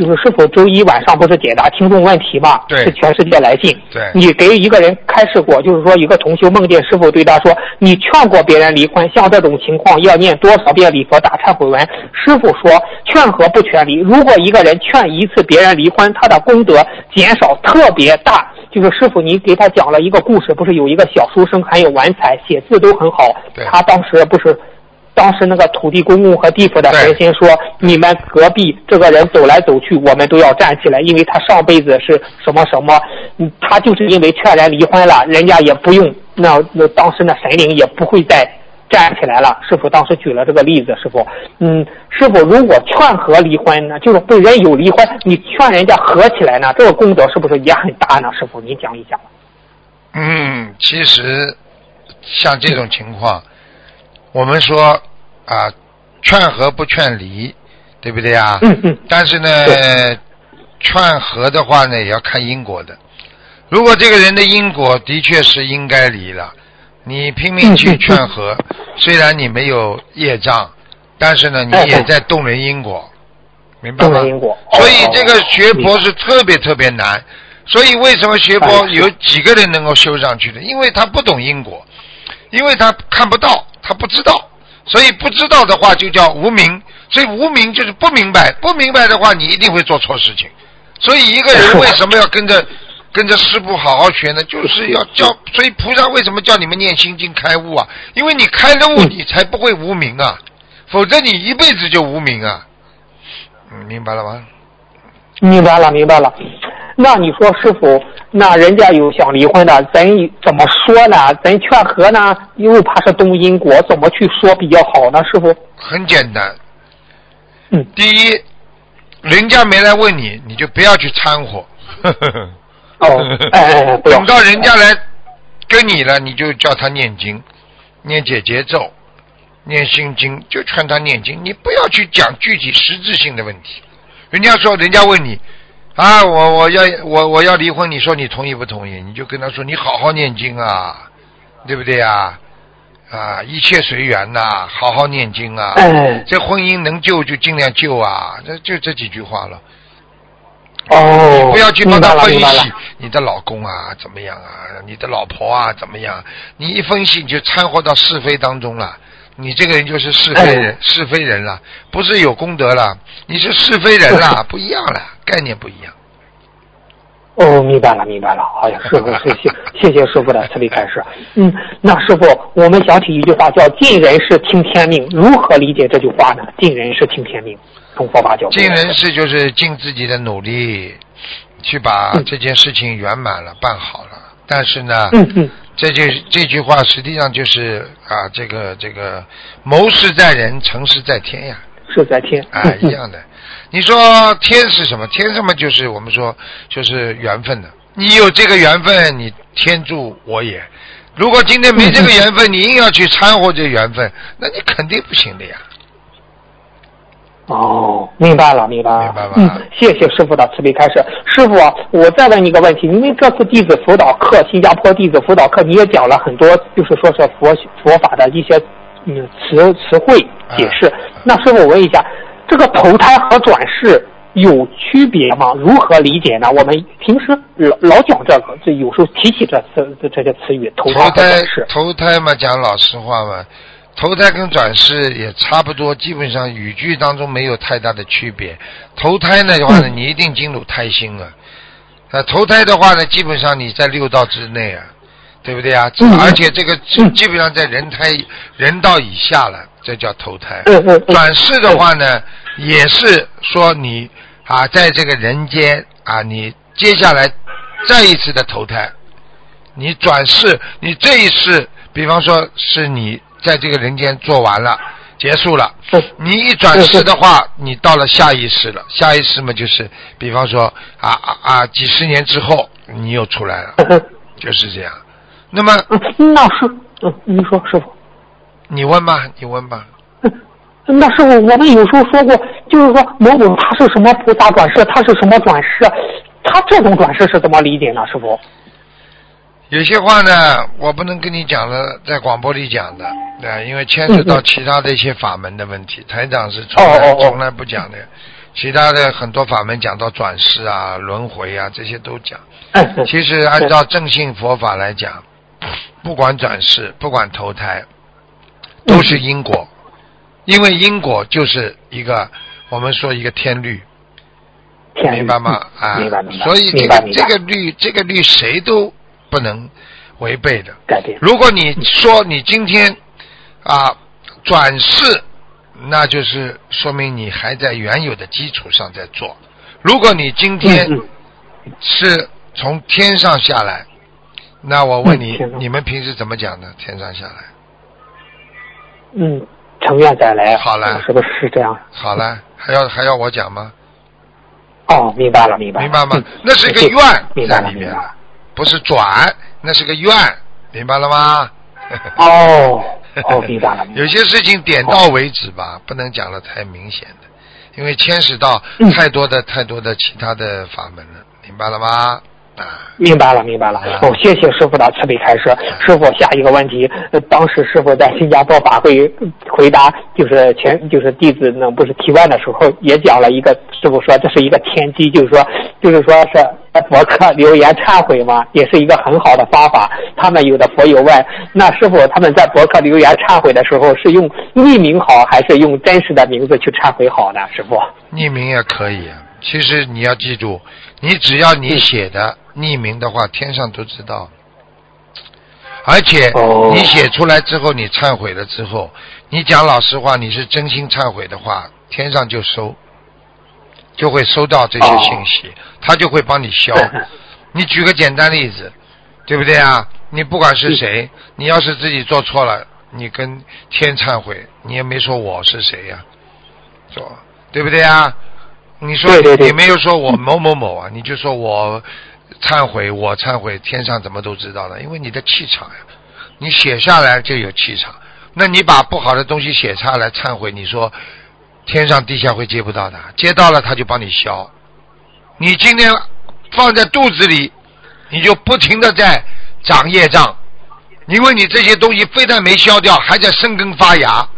S4: 就是师傅周一晚上不是解答听众问题嘛？
S1: 对
S4: 是全世界来信。
S1: 对
S4: 你给一个人开示过，就是说一个同修梦见师傅对他说：“你劝过别人离婚，像这种情况要念多少遍礼佛打忏悔文？”师傅说：“劝和不劝离。如果一个人劝一次别人离婚，他的功德减少特别大。”就是师傅，你给他讲了一个故事，不是有一个小书生很有文采，写字都很好。他当时不是，当时那个土地公公和地府的神仙说，你们隔壁这个人走来走去，我们都要站起来，因为他上辈子是什么什么，嗯，他就是因为劝人离婚了，人家也不用，那那当时那神灵也不会再站起来了。师傅当时举了这个例子，师傅，嗯，师傅如果劝和离婚呢，就是被人有离婚，你劝人家和起来呢，这个功德是不是也很大呢？师傅，您讲一讲。
S1: 嗯，其实像这种情况，我们说啊劝和不劝离，对不对啊？
S4: 嗯嗯
S1: 但是呢，劝和的话呢，也要看因果的。如果这个人的因果的确是应该离了，你拼命去劝和，虽然你没有业障，但是呢，你
S4: 哎
S1: 也在动人因果，明白吗？
S4: 动人因果
S1: 所以
S4: 哦
S1: 这个学佛是特别特别难。所以为什么学佛有几个人能够修上去的？因为他不懂因果，因为他看不到，他不知道，所以不知道的话就叫无明。所以无明就是不明白，不明白的话你一定会做错事情。所以一个人为什么要跟着 [laughs] 跟着师傅好好学呢？就是要教，所以菩萨为什么叫你们念心经开悟啊？因为你开了悟，你才不会无明啊，否则你一辈子就无明啊。嗯，明白了吗？
S4: 明白了，明白了。那你说师傅，那人家有想离婚的，咱怎么说呢？咱劝和呢，又怕是动因果，怎么去说比较好呢？师傅？
S1: 很简单。
S4: 嗯，
S1: 第一，人家没来问你，你就不要去掺和。
S4: 哦，[laughs] 哎哎哎，不要
S1: 等到人家来跟你了，你就叫他念经，念解节奏，念心经，就劝他念经。你不要去讲具体实质性的问题。人家说，人家问你啊，我我要我我要离婚，你说你同意不同意？你就跟他说，你好好念经啊，对不对呀？啊，一切随缘呐、好好念经啊。
S4: 哎，
S1: 这婚姻能救就尽量救啊，这就这几句话了。
S4: 哦，
S1: 不要去帮
S4: 明白了，
S1: 他分析。你的老公啊怎么样啊，你的老婆啊怎么样？你一分析你就掺和到是非当中了。你这个人就是是非人，
S4: 哎
S1: 是非人了，不是有功德了，你是是非人了，[laughs] 不一样了，概念不一样。
S4: 哦，明白了，明白了。哎呀，师傅，谢谢，谢谢师傅的慈悲开示。嗯，那师傅，我们想起一句话叫“尽人事，听天命”，如何理解这句话呢？尽人事，听天命，从佛法角度。
S1: 尽人事就是尽自己的努力，去把
S4: 嗯
S1: 这件事情圆满了，办好了。但是呢，
S4: 嗯嗯，
S1: 这就这句话实际上就是啊，这个这个谋事在人，成事在天呀。
S4: 事在天。
S1: 啊，
S4: 嗯
S1: 一。样的。[laughs] 你说天是什么？天什么就是我们说就是缘分的。你有这个缘分，你天助我也。如果今天没这个缘分，你硬要去掺和这缘分，那你肯定不行的呀。
S4: 哦，明白了，明白了。
S1: 明白吧
S4: 嗯，谢谢师傅的慈悲开示。师傅啊，我再问你一个问题，因为这次弟子辅导课，新加坡弟子辅导课，你也讲了很多，就是说是佛佛法的一些嗯词词汇解释。
S1: 啊
S4: 那师傅，我问一下，这个投胎和转世有区别吗？如何理解呢？我们平时老老讲这个，这有时候提起这词这这些词语，投胎和
S1: 投胎
S4: 转世。
S1: 投胎嘛，讲老实话嘛，投胎跟转世也差不多，基本上语句当中没有太大的区别。投胎呢的话呢，
S4: 嗯
S1: 你一定进入胎心了。呃，投胎的话呢，基本上你在六道之内啊，对不对啊？
S4: 嗯
S1: 而且这个
S4: 嗯
S1: 基本上在人胎人道以下了，这叫投胎。转世的话呢，也是说你啊，在这个人间啊，你接下来再一次的投胎，你转世，你这一世，比方说是你在这个人间做完了，结束了，
S4: 嗯
S1: 你一转世的话，你到了下一世了，下一世嘛就是，比方说啊啊啊，几十年之后你又出来了，就是这样。那么
S4: 嗯，那是，嗯，你说师傅。
S1: 你问吧，你问吧。
S4: 那师傅，我们有时候说过，就是说某某他是什么菩萨转世，他是什么转世，他这种转世是怎么理解呢？师傅？
S1: 有些话呢，我不能跟你讲了，在广播里讲的，啊，因为牵扯到其他的一些法门的问题，台长是从来从来不讲的。其他的很多法门讲到转世啊、轮回啊，这些都讲。其实按照正信佛法来讲，不管转世，不管投胎，都是因果，因为因果就是一个我们说一个天律，
S4: 天
S1: 明白吗？啊。所以这个这个律这个律谁都不能违背的。
S4: 改变。
S1: 如果你说你今天啊转世，那就是说明你还在原有的基础上在做。如果你今天
S4: 嗯
S1: 是从天上下来，那我问你你们平时怎么讲的？天上下来，
S4: 嗯，嗯成愿再来。
S1: 好了
S4: 是不是是这样？
S1: 好了，还要还要我讲吗？
S4: 哦，明白了，明白了。
S1: 明白吗
S4: 嗯？
S1: 那是
S4: 一个
S1: 愿在里面。不是转，那是个愿，明白了吗？
S4: 哦，[laughs] 哦，明白了。
S1: 有些事情点到为止吧，不能讲的太明显的，因为牵涉到
S4: 嗯
S1: 太多的、太多的其他的法门了，明白了吗？啊，
S4: 明白了，明白了。哦，谢谢师傅的慈悲开示。师傅，下一个问题，呃当时师傅在新加坡法会呃回答，就是前就是弟子呢不是提问的时候，也讲了一个，师傅说这是一个天机，就是说就是说是博客留言忏悔嘛，也是一个很好的方法。他们有的佛友问，那师傅他们在博客留言忏悔的时候，是用匿名好，还是用真实的名字去忏悔好呢？师傅？
S1: 匿名也可以啊。其实你要记住，你只要你写的匿名的话，天上都知道。而且
S4: 哦
S1: 你写出来之后，你忏悔了之后，你讲老实话，你是真心忏悔的话，天上就收，就会收到这些信息，他就会帮你消。[laughs] 你举个简单例子，对不对啊？你不管是谁，你要是自己做错了，你跟天忏悔，你也没说我是谁呀、说对不对啊？你说你没有说我某某某啊，你就说我忏悔，我忏悔，天上怎么都知道了？因为你的气场呀，你写下来就有气场。那你把不好的东西写下来忏悔，你说天上地下会接不到的，接到了他就帮你消。你今天放在肚子里，你就不停的在长业障，因为你这些东西非但没消掉，还在生根发芽，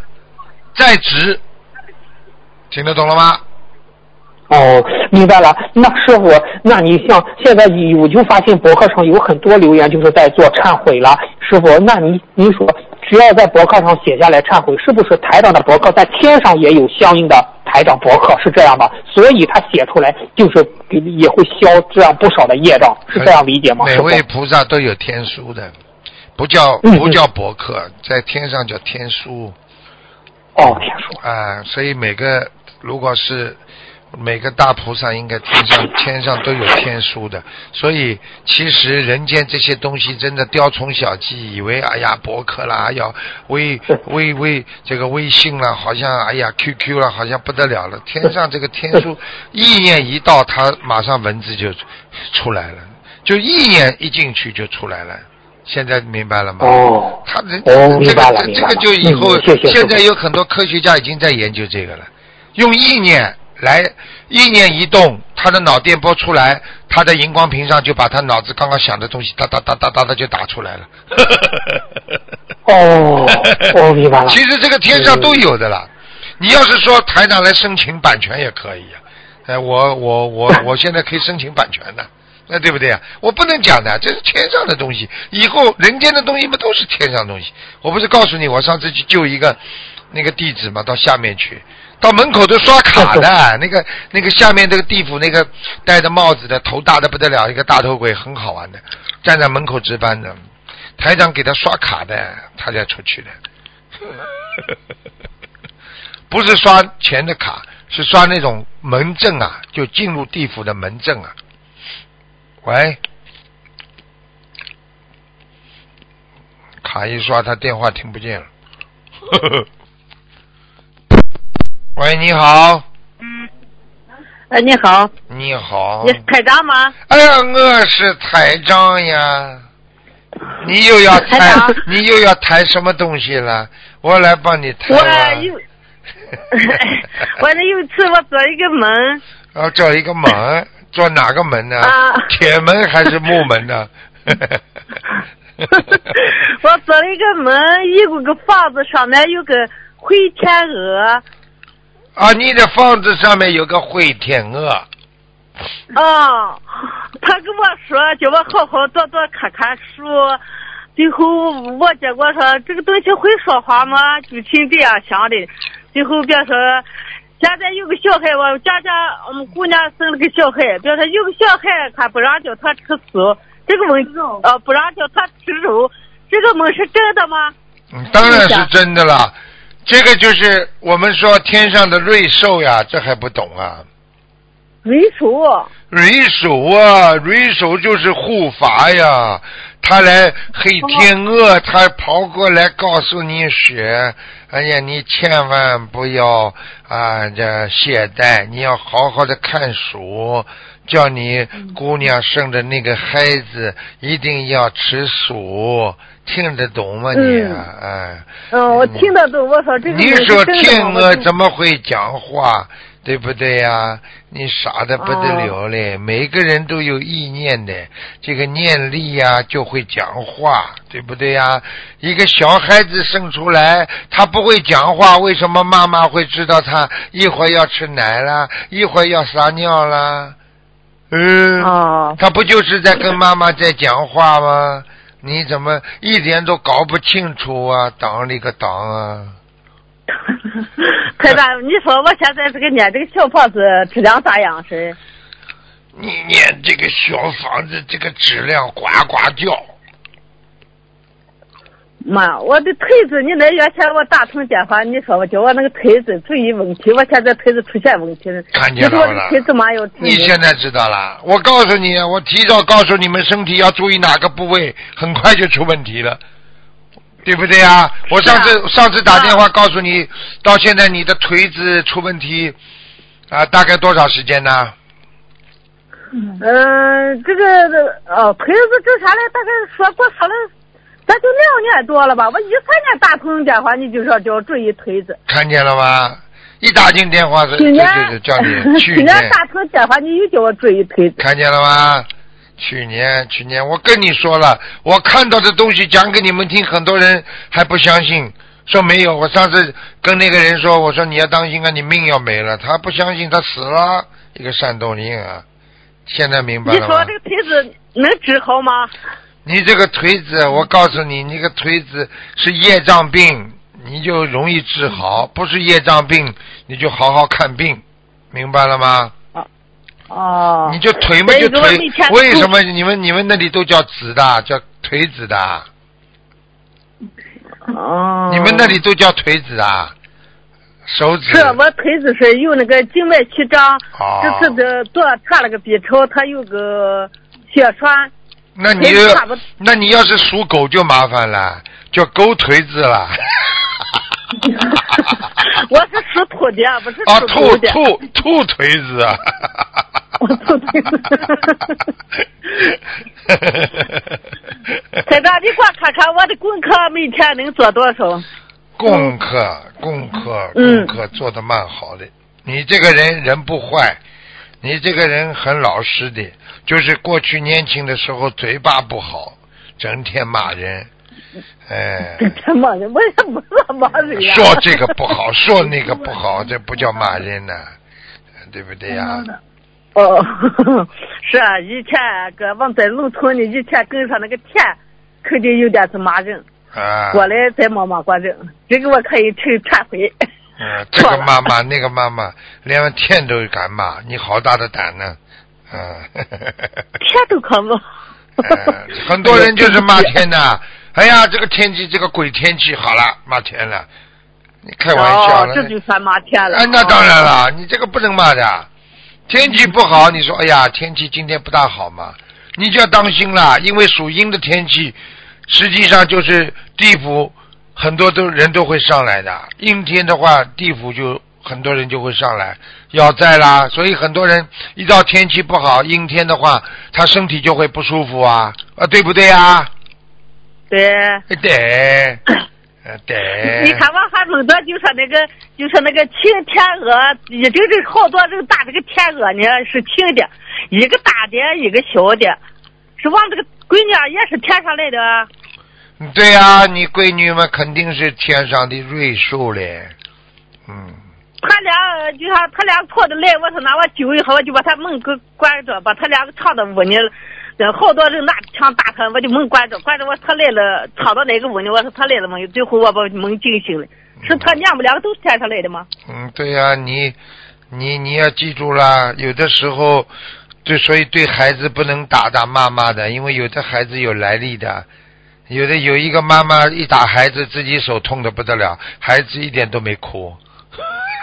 S1: 在植。听得懂了吗？
S4: 哦，明白了。那师傅，那你像现在我就发现博客上有很多留言，就是在做忏悔了。师傅，那你你说，只要在博客上写下来忏悔，是不是台长的博客在天上也有相应的台长博客？是这样吗？所以他写出来就是给也会消这样不少的业障，是这样理解吗？
S1: 每位菩萨都有天书的，不叫
S4: 嗯
S1: 不叫博客，在天上叫天书
S4: 哦，天书。
S1: 啊、所以每个如果是每个大菩萨，应该天上天上都有天书的。所以其实人间这些东西真的雕虫小技，以为哎呀博客啦，哎呀微 [laughs] 微微这个微信啦，好像哎呀 QQ 啦，好像不得了了。天上这个天书意念一到，它马上文字就出来了，就意念一进去就出来了。现在明白了吗？
S4: 哦
S1: 他人、
S4: 哦
S1: 这
S4: 明白
S1: 个这这个就以后、现在有很多科学家已经在研究这个了，用意念来意念一动，他的脑电波出来，他在荧光屏上就把他脑子刚刚想的东西哒哒哒哒哒的就打出来了。[laughs]
S4: 哦，哦，[laughs] 明白了。
S1: 其实这个天上都有的啦。你要是说台长来申请版权也可以呀、哎，我我我 [laughs] 我现在可以申请版权的，那对不对啊？我不能讲的，这是天上的东西，以后人间的东西不都是天上的东西。我不是告诉你，我上次去救一个那个弟子嘛，到下面去，到门口都刷卡的，[laughs] 那个那个下面这个地府那个戴着帽子的，头大的不得了，一个大头鬼，很好玩的，站在门口值班的，台长给他刷卡的，他才出去的。[laughs] 不是刷钱的卡，是刷那种门证啊，就进入地府的门证啊。喂，卡一刷，他电话听不见了。[laughs] 喂，你好，
S5: 哎，你好，
S1: 你好
S5: 你。是台长吗？
S1: 哎呀，我是台长呀。你又要
S5: 台
S1: 抬，你又要抬什么东西了？我来帮你抬
S5: 我
S1: 吧。
S5: 有，我那有一次我做一个门。
S1: 啊做一个门，做哪个门呢？
S5: 啊
S1: 铁门还是木门呢？[laughs]
S5: 我做了一个门，一个个房子上面有个灰天鹅，
S1: 啊，你的房子上面有个灰天鹅，
S5: 啊，他跟我说叫我好好多多看看书。最后我结果说这个东西会说话吗？就挺这样想的。最后别说现在有个小孩，我家家我们姑娘生了个小孩，别说有个小孩还不让叫他吃素，这个问呃不让叫他吃肉，这个梦是真的吗？
S1: 嗯，当然是真的啦。这个就是我们说天上的瑞兽呀，这还不懂啊？
S5: 为数
S1: 瑞兽啊，瑞兽就是护法呀。他来黑天鹅，他跑过来告诉你说：“哎呀，你千万不要啊这懈怠，你要好好的看书，叫你姑娘生的那个孩子一定要吃素，听得懂吗你？
S5: 嗯
S1: 哎，
S5: 嗯，我听得懂。我说这个
S1: 你
S5: 是
S1: 说天鹅怎么会讲话？对不对呀、你傻的不得了嘞！每个人都有意念的，这个念力呀、就会讲话，对不对呀、一个小孩子生出来，他不会讲话，为什么妈妈会知道他一会儿要吃奶啦，一会儿要撒尿啦？嗯，
S5: 哦，
S1: 他不就是在跟妈妈在讲话吗？你怎么一点都搞不清楚啊？当里个当啊！[laughs]
S5: 太大，你说我现在这个念这个小房子质量咋样是？
S1: 你念这个小房子，这个质量呱呱叫。
S5: 妈，我的腿子，你那原先我打通电话，你说我叫我那个腿子注意问题，我现在腿子出现问题了。
S1: 看
S5: 你说我
S1: 见了不啦
S5: 的腿子嘛有
S1: 你现在知道了？我告诉你，我提早告诉你们身体要注意哪个部位，很快就出问题了，对不对啊？我上次、上次打电话告诉你，到现在你的腿子出问题啊，大概多少时间呢？
S5: 嗯，这个呃，腿子这下来大概说给我说了，咱就两年多了吧。我一三年打通电话，你就说叫我注意腿子。
S1: 看见了吗？一打进电话是
S5: 去年
S1: 这就是叫你 [laughs] 去
S5: 去
S1: 年
S5: 年打通电话，你又叫我注意腿子。
S1: 看见了吗？去年，去年我跟你说了，我看到的东西讲给你们听，很多人还不相信，说没有。我上次跟那个人说，我说你要当心啊，你命要没了。他不相信，他死了，一个山东人啊。现在明白了吗
S5: 你说这？个腿子能治好吗？
S1: 你这个腿子，我告诉你，你这个腿子是业障病，你就容易治好；不是业障病，你就好好看病，明白了吗？
S5: 哦。
S1: 你就腿嘛就腿为什么你们你们那里都叫子的，叫腿子的？
S5: 哦。
S1: 你们那里都叫腿子啊？手指？
S5: 是我腿子是有那个静脉曲张，
S1: 哦
S5: 这次的做查了个 B 超，它有个血栓。
S1: 那你那你要是属狗就麻烦了，叫狗腿子了。[laughs] [laughs]
S5: 我是属兔的，不是
S1: 啊，
S5: 属
S1: 兔
S5: 狗的。
S1: 兔兔腿子啊！[laughs]
S5: 我兔腿子。台长，你给我看看我的功课每天能做多少？
S1: 功课，功课，
S5: 嗯
S1: 功课做的蛮好的。你这个人人不坏，你这个人很老实的，就是过去年轻的时候嘴巴不好，整天骂人，哎，
S5: 这天骂人，我也不是骂人呀。
S1: 说这个不好，[laughs] 说那个不好，这不叫骂人呐、对不对呀、
S5: 哦，[laughs] 是啊，以前搁往在农村呢，以前跟上那个田，肯定有点子骂人。
S1: 啊？
S5: 过来再骂骂过人，这个我可以去忏悔。
S1: 嗯，这个妈妈那个妈妈，连田都敢骂，你好大的胆呢！[laughs] 嗯，
S5: 天都看不。
S1: 呃很多人就是骂天呐。[laughs] 哎呀，这个天气，这个鬼天气，好了，骂天了。你开玩笑了？
S5: 哦，这就算骂天了。
S1: 哎，那当然了，你这个不能骂的。天气不好，你说哎呀，天气今天不大好嘛，你就要当心了，因为属阴的天气，实际上就是地府很多都人都会上来的。阴天的话，地府就很多人就会上来要债啦，所以很多人一到天气不好，阴天的话，他身体就会不舒服啊，啊，对不对啊？
S5: 对。
S1: 对，呃 [coughs] 对。
S5: 你看我还弄的，就说那个，就说那个青天鹅，一整整好多这个大这个天鹅呢，是青的，一个大的，一个小的，是往这个闺女也是天上来的。
S1: 对呀、你闺女嘛肯定是天上的瑞兽嘞，嗯，
S5: 他俩就像他俩跑的来，我说那我揪一下，我就把他门给关着，把他两个藏到屋里了。呃好多人拿枪打他，我就门关着，关着我他来了，藏到哪个屋里？我说他来了没有？最后我把门惊醒了。是他娘们两个都是天上来的吗？
S1: 嗯，对呀、你你你要记住啦，有的时候，对，所以对孩子不能打打骂骂的，因为有的孩子有来历的，有的有一个妈妈一打孩子，自己手痛的不得了，孩子一点都没哭。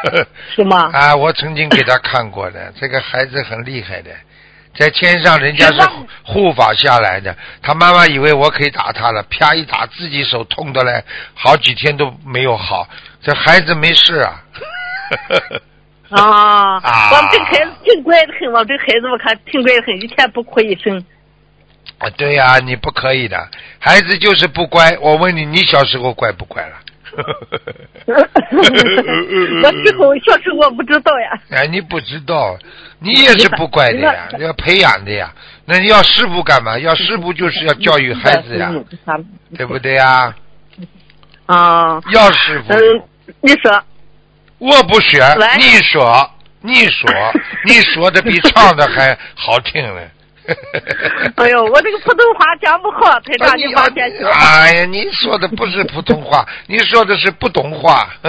S1: [laughs]
S5: 是吗？
S1: 啊，我曾经给他看过的，这个孩子很厉害的，在天上人家是护法下来的，他妈妈以为我可以打他了，啪一打，自己手痛的嘞，好几天都没有好，这孩子没事啊。[laughs]
S5: 啊，[laughs]
S1: 啊
S5: 我们这个孩子挺乖的很，我们这个孩子我看挺乖的很，一天不哭一声。
S1: 啊，对呀、你不可以的，孩子就是不乖。我问你，你小时候乖不乖了？[laughs]
S5: 我之后小时候我不知道呀。
S1: 哎，你不知道，你也是不乖的呀，要培养的呀。那你要师傅干嘛？要师傅就是要教育孩子呀，对不对呀？
S5: 啊，
S1: 要师傅，
S5: 嗯，你说，
S1: 我不学
S5: 喂，
S1: 你说，你说，你说的比唱的还好听呢。[laughs]
S5: 哎呦，我这个普通话讲不好，台长你放心去。
S1: 哎呀，你说的不是普通话，[laughs] 你说的是不懂话。[laughs]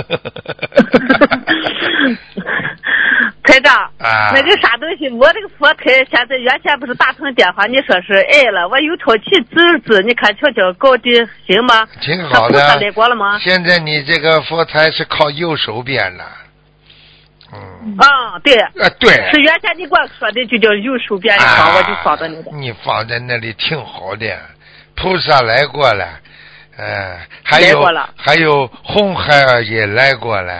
S5: 台长，
S1: 啊
S5: 那个啥东西，我这个佛台现在原先不是打通电话，你说是爱了，我有朝气指指，你看瞧瞧搞的行吗？
S1: 挺好的
S5: 来过了吗？
S1: 现在你这个佛台是靠右手边了，嗯，
S5: 啊，对，
S1: 啊对，
S5: 是原先你给我说的就叫右手边一放，我就放到那里。
S1: 你放在那里挺好的，菩萨来过了，呃，还有还有红孩儿也来过了，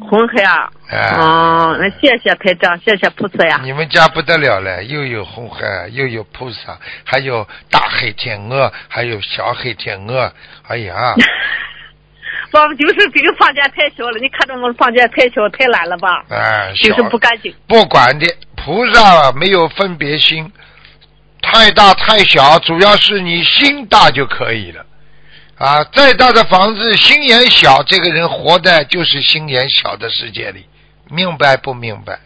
S5: 红孩啊，
S1: 哎
S5: 哦，那谢谢台长，谢谢菩萨呀。
S1: 你们家不得了了，又有红孩儿，又有菩萨，还有大黑天鹅，还有小黑天鹅，哎呀，[laughs]
S5: 我们就是这个房间太小了，你看着我们房间太小太懒了吧？
S1: 哎，
S5: 就是不干净。
S1: 不管的，菩萨没有分别心，太大太小，主要是你心大就可以了。啊，再大的房子，心眼小，这个人活的就是心眼小的世界里，明白不明白？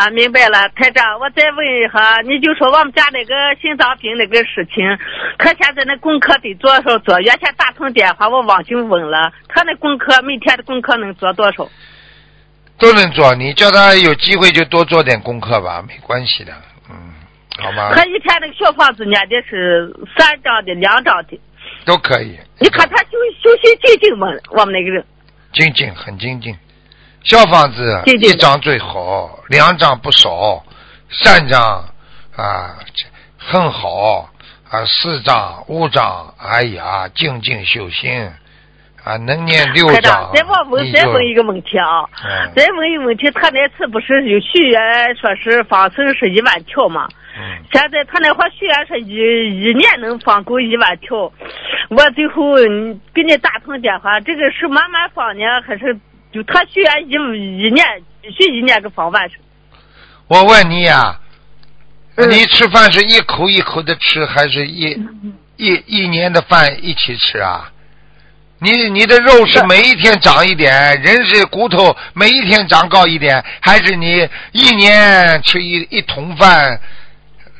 S5: 啊，明白了，台长，我再问一下，你就说我们家那个心脏病那个事情，他现在那功课得多少做？原先打通电话我忘记问了，他那功课每天的功课能做多少？
S1: 都能做，你叫他有机会就多做点功课吧，没关系的，嗯，好吗？
S5: 他一天那个小房子念的是三张的、两张的，
S1: 都可以。
S5: 你看他修修心精进吗？我们那个人
S1: 精静，很精进。小房子一张最好，两张不少，三张啊这很好啊，四张、五张，哎呀，静静修心啊，能念六
S5: 台
S1: 张
S5: 长，，再问
S1: 问
S5: 再问一个问题啊，
S1: 嗯。
S5: 再问一个问题，他那次不是有许愿说是放生是一万条吗？
S1: 嗯。
S5: 现在他那话许愿说一一年能放够一万条，我最后嗯给你打通电话，这个是慢慢放呢，还是就他许愿一一年必须一年给放完是？
S1: 我问你呀、
S5: 嗯
S1: 你吃饭是一口一口的吃，还是一一一年的饭一起吃啊？你你的肉是每一天长一点，人是骨头每一天长高一点，还是你一年吃一一桶饭，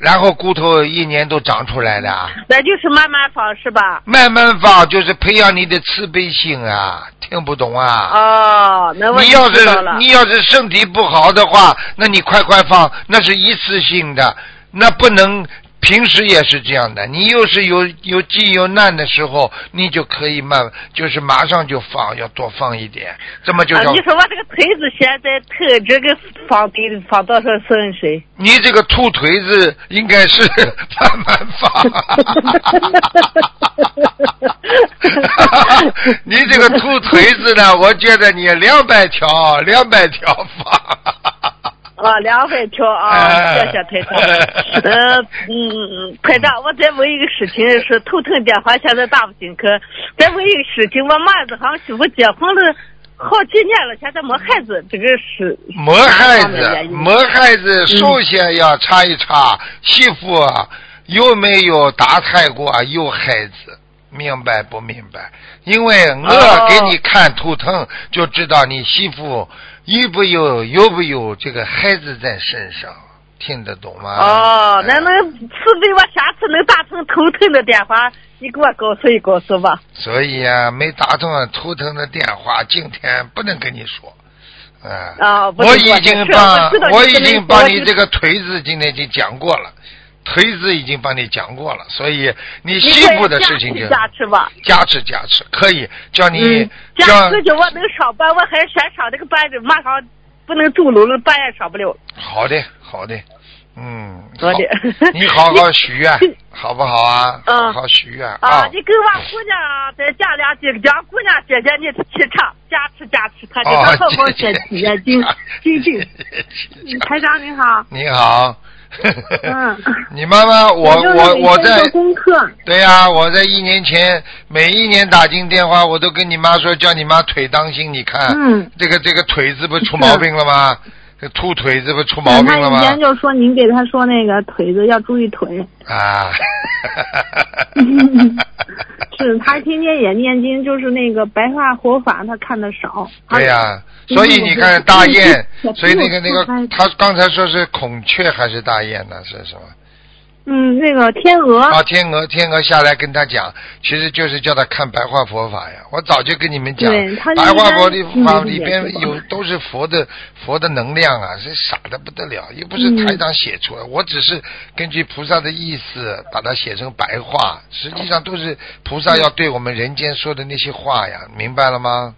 S1: 然后骨头一年都长出来的啊？
S5: 那就是慢慢放是吧？
S1: 慢慢放就是培养你的慈悲心啊，听不懂啊？
S5: 哦，那我
S1: 你要。是你要是身体不好的话，那你快快放，那是一次性的，那不能平时也是这样的。你又是有有急有难的时候，你就可以慢，就是马上就放，要多放一点，这么就
S5: 啊，你说我这个腿子现在特这个放得放多少深水？
S1: 你这个兔腿子应该是 [laughs] 慢慢放。[laughs] 你这个兔腿子呢，我觉得你两百条，两百条放。
S5: 啊，两百条啊，
S1: 哎
S5: 谢谢台长。[laughs] 呃，嗯，台长，我再问一个事情，是头疼电话现在打不进去。再问一个事情，我妈子和媳妇结婚了好几年了，现在没孩子，这个是
S1: 没孩子，没孩子，首先要查一查媳妇啊有没有打胎过，有孩子，明白不明白？因为我
S5: 哦
S1: 给你看图腾，就知道你媳妇有不有有不有这个孩子在身上，听得懂吗？
S5: 哦，那
S1: 哎
S5: 能慈悲我下次能打通头疼的电话，你给我告诉一告诉吧。
S1: 所以啊，没打通头疼的电话，今天不能跟你说。啊，我已经
S5: 是
S1: 帮
S5: 我
S1: 已经
S5: 把
S1: 你这个锤子今天已经讲过了，腿子已经帮你讲过了，所以你
S5: 你
S1: 媳妇的事情就
S5: 加持吧。
S1: 加持加持，可以叫你
S5: 加持就我能上班，我还先上这个班，马上不能走路了，班也上不了。
S1: 好的好的，嗯，
S5: 好的
S1: 你好好许愿，好不好啊？
S5: 嗯
S1: 好好许愿
S5: 啊，你给我姑娘在家里这个叫姑娘姐姐你气场加持加持，她给
S1: 哦
S5: 她好好学习呀，精精进。
S1: 进
S5: 台长你好，
S1: 你好。
S5: 嗯 [laughs]
S1: 你妈妈，我我我在
S5: 做功课，
S1: 对呀、我在一年前每一年打进电话，我都跟你妈说，叫你妈腿当心，你看，
S5: 嗯
S1: 这个这个腿子不出 [laughs] 毛病了吗？这兔腿子不出毛病了吗？
S5: 前就说您给他说那个腿子要注意腿，
S1: 啊，[laughs]
S5: 是他天天也念经，就是那个白话活法他看的少。
S1: 对呀、
S5: 嗯
S1: 所以你看大雁
S5: 嗯，
S1: 所以那个那个
S5: 嗯，
S1: 他刚才说是孔雀还是大雁呢？是什么？
S5: 嗯，那个天鹅，
S1: 啊，天鹅，天鹅下来跟他讲，其实就是叫他看白话佛法呀。我早就跟你们讲，白话佛
S5: 应该嗯
S1: 法里边有都是佛的佛的能量啊，是傻的不得了，又不是
S5: 嗯
S1: 台长写出来，我只是根据菩萨的意思把它写成白话，实际上都是菩萨要对我们人间说的那些话呀，明白了吗？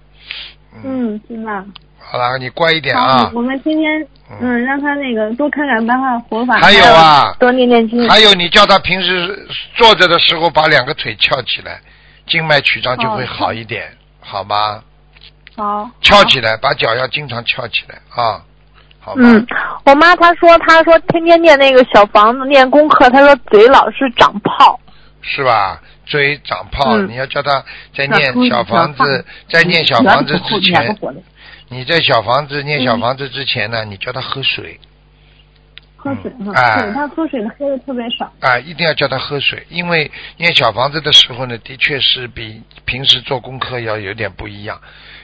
S5: 嗯，明白。
S1: 好了，你乖一点啊，。
S5: 我们今天
S1: 嗯
S5: 嗯让他那个多看看白话佛法，
S1: 还有啊
S5: 多念念经。
S1: 还有，你叫他平时坐着的时候把两个腿翘起来，静脉曲张就会好一点，好吗？
S5: 好，
S1: 翘起来，把脚要经常翘起来啊，好吧？
S5: 嗯，我妈她说她说天天念那个小房子念功课，她说嘴老是长泡。
S1: 是吧？嘴长泡，
S5: 嗯
S1: 你要叫他在念小房子，在念小房子之前，你在小房子念小房子之前呢，你叫他喝水
S5: 喝水哈，
S1: 哎
S5: 对她喝水喝的特别少。
S1: 啊，一定要叫他喝水，因为念小房子的时候呢，的确是比平时做功课要有点不一样。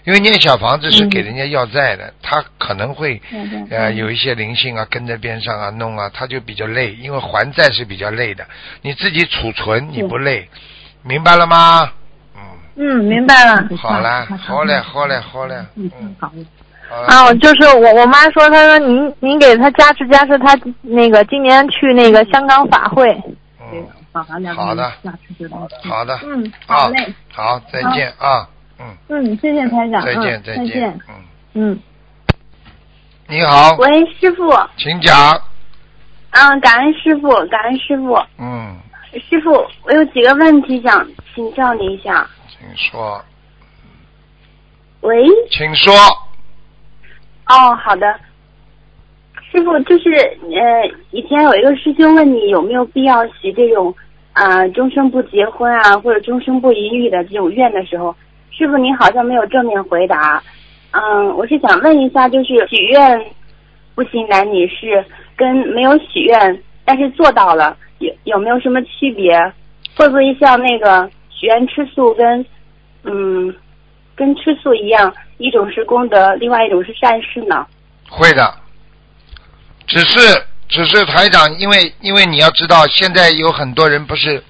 S1: 因为念小房子是给人家要债的，他可能会呃有一些灵性啊跟在边上啊弄啊，他就比较累，因为还债是比较累的。你自己储存你不累，明白了吗？嗯，
S5: 嗯，明白了。
S1: 好嘞，好嘞，好嘞，好嘞，嗯，好了。
S5: 啊，我就是我我妈说，她说您您给她加持加持，她那个今年去那个香港法会。
S1: 嗯，好的，好的，
S5: 嗯，
S1: 啊
S5: 好嘞，，
S1: 好，再见啊，嗯，
S5: 嗯，谢谢台长，
S1: 再见，
S5: 嗯、
S1: 再
S5: 再见，
S1: 嗯，
S5: 嗯。
S1: 你好，
S6: 喂，师傅，
S1: 请讲，
S6: 嗯，感恩师傅，感恩师傅，
S1: 嗯，
S6: 师傅，我有几个问题想请教你一下。
S1: 请说，
S6: 喂，
S1: 请说，
S6: 哦，好的，师傅，就是呃，以前有一个师兄问你有没有必要许这种啊、呃终生不结婚啊，或者终生不一遇的这种愿的时候，师傅你好像没有正面回答。嗯，我是想问一下，就是许愿不行男女是跟没有许愿但是做到了有有没有什么区别？会不会像那个许愿吃素跟嗯跟吃素一样，一种是功德，另外一种是善事呢？
S1: 会的，只是只是台长，因为因为你要知道，现在有很多人不是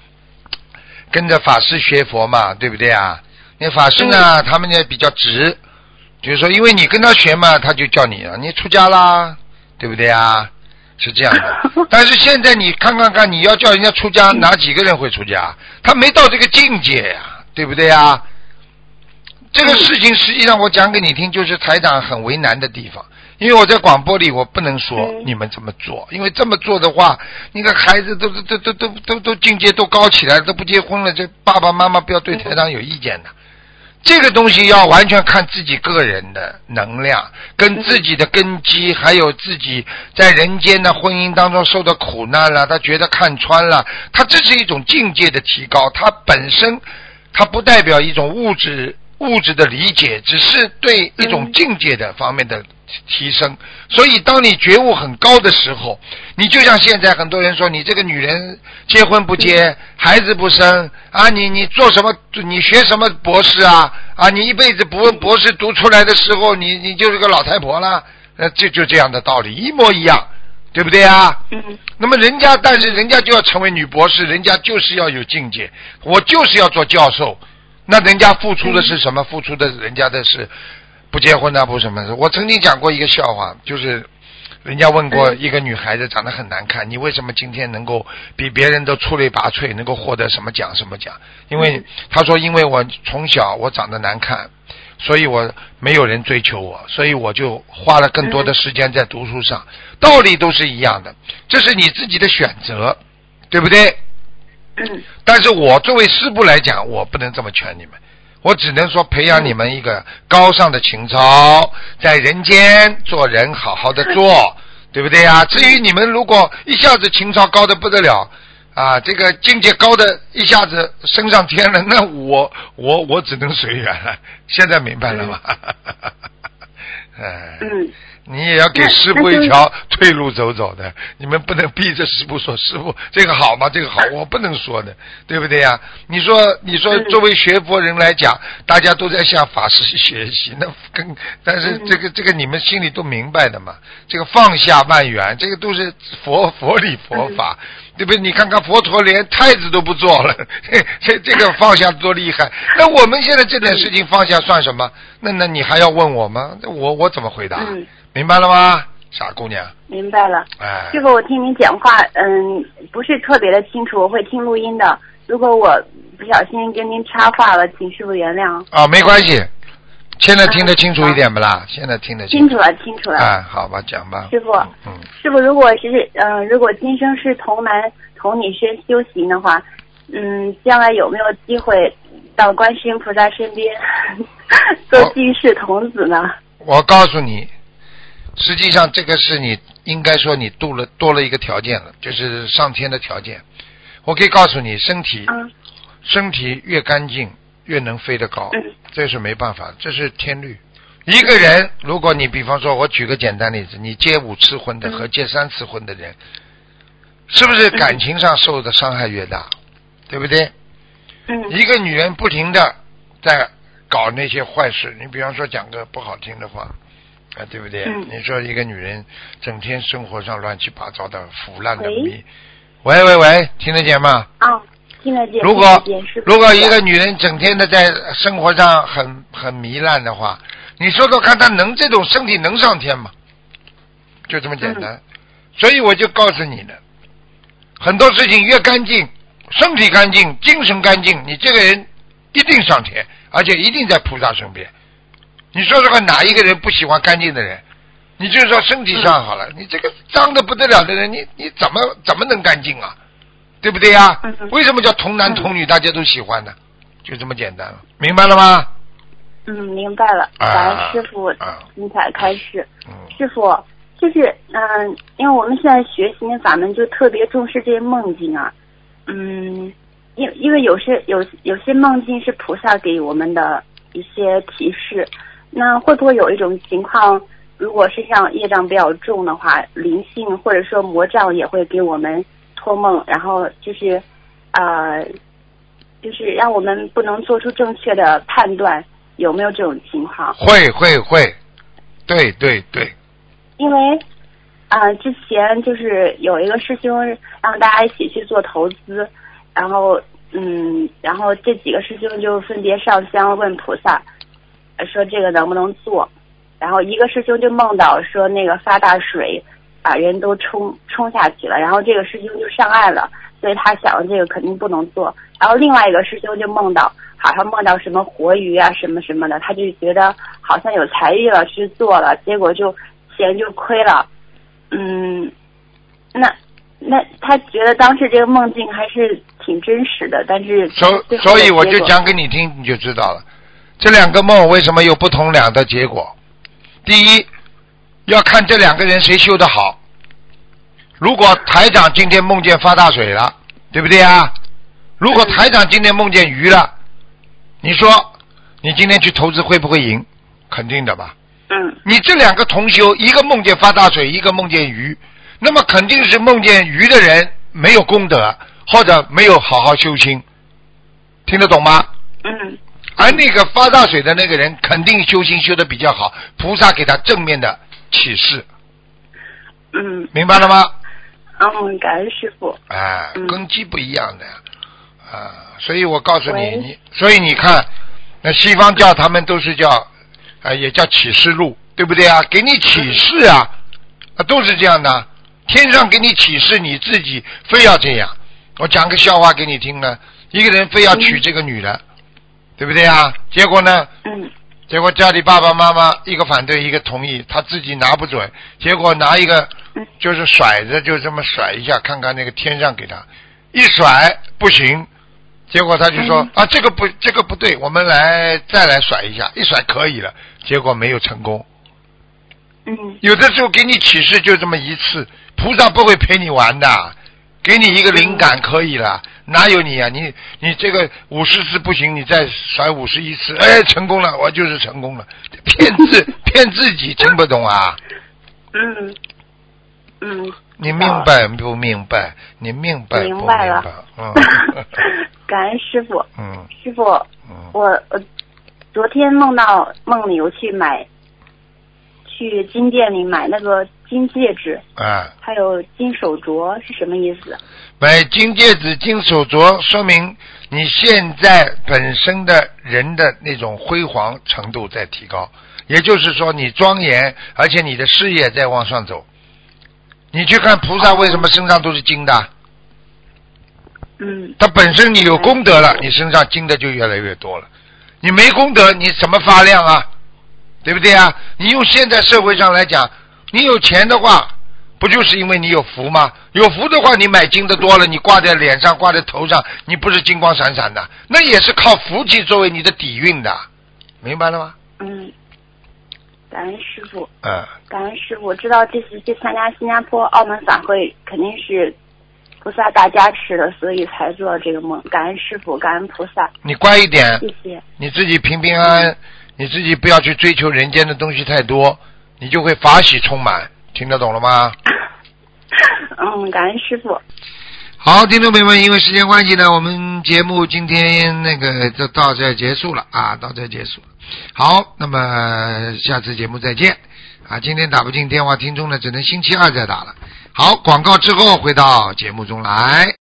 S1: 跟着法师学佛嘛，对不对啊？那法师呢，他们呢比较直，就是说，因为你跟他学嘛，他就叫你了，你出家啦，对不对啊？是这样的。[laughs] 但是现在你看看看，你要叫人家出家，哪几个人会出家？他没到这个境界呀、对不对呀？这个事情实际上我讲给你听，就是台长很为难的地方。因为我在广播里，我不能说
S6: 嗯
S1: 你们这么做，因为这么做的话，那个孩子都都都都都都都境界都高起来，都不结婚了，这爸爸妈妈不要对台长有意见的。这个东西要完全看自己个人的能量，跟自己的根基，还有自己在人间的婚姻当中受的苦难了，他觉得看穿了，他这是一种境界的提高，它本身它不代表一种物质物质的理解，只是对一种境界的方面的提升。所以，当你觉悟很高的时候，你就像现在很多人说，你这个女人结婚不结，孩子不生啊，你你做什么？你学什么博士啊？啊，你一辈子博博士读出来的时候，你你就是个老太婆了。呃，这就这样的道理，一模一样，对不对啊？
S6: 嗯
S1: 那么人家，但是人家就要成为女博士，人家就是要有境界，我就是要做教授。那人家付出的是什么？付出的人家的是不结婚啊，不什么的。我曾经讲过一个笑话，就是人家问过一个女孩子长得很难看，你为什么今天能够比别人都出类拔萃，能够获得什么奖什么奖？因为她说，因为我从小我长得难看，所以我没有人追求我，所以我就花了更多的时间在读书上。道理都是一样的，这是你自己的选择，对不对？
S6: 嗯 [clears throat]
S1: 但是我作为师傅来讲，我不能这么劝你们，我只能说培养你们一个高尚的情操，在人间做人好好的做，[laughs] 对不对呀？至于你们如果一下子情操高的不得了。啊，这个境界高的一下子升上天了，那我我我只能随缘了。现在明白了吗？哎，[laughs]
S6: 嗯
S1: 你也要给师傅一条退路走走的，你们不能逼着师傅说师傅这个好吗？这个好，[laughs] 我不能说的，对不对呀？你说，你说
S6: 嗯
S1: 作为学佛人来讲，大家都在向法师学习，那 [laughs] 跟但是
S6: 嗯
S1: 这个这个你们心里都明白的嘛，这个放下万缘，这个都是佛佛理佛法，对不对？你看看佛陀连太子都不做了，[laughs] 这这个放下多厉害。那我们现在这点事情放下算什么？那那你还要问我吗？那我我怎么回答？
S6: 嗯，
S1: 明白了吗，傻姑娘？
S6: 明白了。
S1: 哎，
S6: 这个，我听您讲话，嗯，不是特别的清楚，我会听录音的。如果我不小心跟您插话了，请师傅原谅。
S1: 啊，没关系。现在听得清楚一点不啦？现在听得楚。
S6: 清楚了，清楚了。
S1: 哎，好吧，讲吧。
S6: 师傅
S1: 嗯，
S6: 师傅，如果是呃，如果今生是童男童女身修行的话，嗯，将来有没有机会到观世音菩萨身边 [laughs] 做
S1: 哦
S6: 居士童子呢？
S1: 我告诉你，实际上这个是你应该说你多了多了一个条件了，就是上天的条件。我可以告诉你，身体
S6: 嗯
S1: 身体越干净，越能飞得高，
S6: 嗯
S1: 这是没办法，这是天律。一个人，如果你比方说，我举个简单例子，你结五次婚的
S6: 嗯
S1: 和结三次婚的人，是不是感情上受的伤害越大？对不对？
S6: 嗯
S1: 一个女人不停的在搞那些坏事，你比方说讲个不好听的话，啊，对不对？
S6: 嗯
S1: 你说一个女人整天生活上乱七八糟的腐烂的
S6: 喂
S1: 迷，喂喂喂，听得见吗？
S6: 啊，听得见。
S1: 如果如果一个女人整天的在生活上很很糜烂的话，你说说看，她能这种身体能上天吗？就这么简
S6: 嗯
S1: 单。所以我就告诉你了，很多事情越干净，身体干净，精神干净，你这个人一定上天，而且一定在菩萨身边。你说说看，哪一个人不喜欢干净的人？你就说身体上好了，你这个脏的不得了的人，你你怎么怎么能干净啊？对不对呀、为什么叫童男童女大家都喜欢呢？就这么简单了，明白了吗？
S6: 嗯，明白了。
S1: 啊
S6: 感恩师傅
S1: 啊
S6: 精彩开示。
S1: 嗯，
S6: 师傅，就是嗯、因为我们现在学习那法门就特别重视这些梦境啊，嗯，因因为有些有有些梦境是菩萨给我们的一些提示，那会不会有一种情况，如果是像业障比较重的话，灵性或者说魔障也会给我们托梦，然后就是呃，就是让我们不能做出正确的判断，有没有这种情况？
S1: 会会会，对对对，
S6: 因为啊、呃之前就是有一个师兄让大家一起去做投资，然后嗯，然后这几个师兄就分别上香问菩萨，呃说这个能不能做，然后一个师兄就梦到说那个发大水把人都冲冲下去了，然后这个师兄就上岸了，所以他想这个肯定不能做，然后另外一个师兄就梦到好像梦到什么活鱼啊什么什么的，他就觉得好像有财运了去做了，结果就钱就亏了，嗯，那那他觉得当时这个梦境还是挺真实的，但是
S1: 所所以我就讲给你听，你就知道了。这两个梦为什么有不同两的结果？第一，要看这两个人谁修得好。如果台长今天梦见发大水了，对不对啊？如果台长今天梦见鱼了，你说你今天去投资会不会赢？肯定的吧。
S6: 嗯
S1: 你这两个同修，一个梦见发大水，一个梦见鱼，那么肯定是梦见鱼的人没有功德，或者没有好好修心，听得懂吗？
S6: 嗯
S1: 而那个发大水的那个人，肯定修行修的比较好，菩萨给他正面的启示，
S6: 嗯
S1: 明白了吗？
S6: 嗯，感恩师傅。
S1: 哎，
S6: 嗯
S1: 根基不一样的呀，啊，所以我告诉你，你所以你看，那西方教他们都是叫，啊，也叫启示录，对不对啊？给你启示啊，啊，都是这样的，天上给你启示，你自己非要这样。我讲个笑话给你听呢，一个人非要娶这个女的，对不对啊？结果呢，
S6: 嗯。
S1: 结果家里爸爸妈妈一个反对一个同意，他自己拿不准，结果拿一个
S6: 嗯。
S1: 就是甩着就这么甩一下，看看那个天上给他。一甩不行，结果他就说、
S6: 嗯。
S1: 啊这个不这个不对，我们来再来甩一下，一甩可以了，结果没有成功。
S6: 嗯。
S1: 有的时候给你启示就这么一次，菩萨不会陪你玩的，给你一个灵感可以了，哪有你啊？你你这个五十次不行，你再甩五十一次，哎，成功了，我就是成功了，骗自 [laughs] 骗自己，听不懂啊？
S6: 嗯嗯，
S1: 你明白不明白？你明白不
S6: 明
S1: 明
S6: 白？了？
S1: 嗯。[laughs]
S6: 感恩师傅，
S1: 嗯。
S6: 师傅，
S1: 我，
S6: 我呃昨天梦到梦里我去买，去金店里买那个金戒指，
S1: 啊，
S6: 还有金手镯，是什么意思？
S1: 买金戒指、金手镯，说明你现在本身的人的那种辉煌程度在提高，也就是说你庄严，而且你的事业在往上走。你去看菩萨为什么身上都是金的？
S6: 嗯
S1: 他本身你有功德了，你身上金的就越来越多了。你没功德，你怎么发亮啊？对不对啊？你用现在社会上来讲，你有钱的话，不就是因为你有福吗？有福的话，你买金的多了，你挂在脸上、挂在头上，你不是金光闪闪的，那也是靠福气作为你的底蕴的，明白了吗？
S6: 嗯，感恩师傅，
S1: 嗯，
S6: 感恩师傅，我知道这次去参加新加坡澳门法会，肯定是菩萨大加持的，所以才做到这个梦。感恩师傅，感恩菩萨，
S1: 你乖一点，
S6: 谢谢。
S1: 你自己平平安安，你自己不要去追求人间的东西太多，你就会法喜充满，听得懂了吗？[laughs]
S6: 嗯，感恩师傅。
S1: 好，听众朋友们，因为时间关系呢，我们节目今天那个就到这结束了啊，到这结束了。好，那么下次节目再见啊！今天打不进电话，听众呢只能星期二再打了。好，广告之后回到节目中来。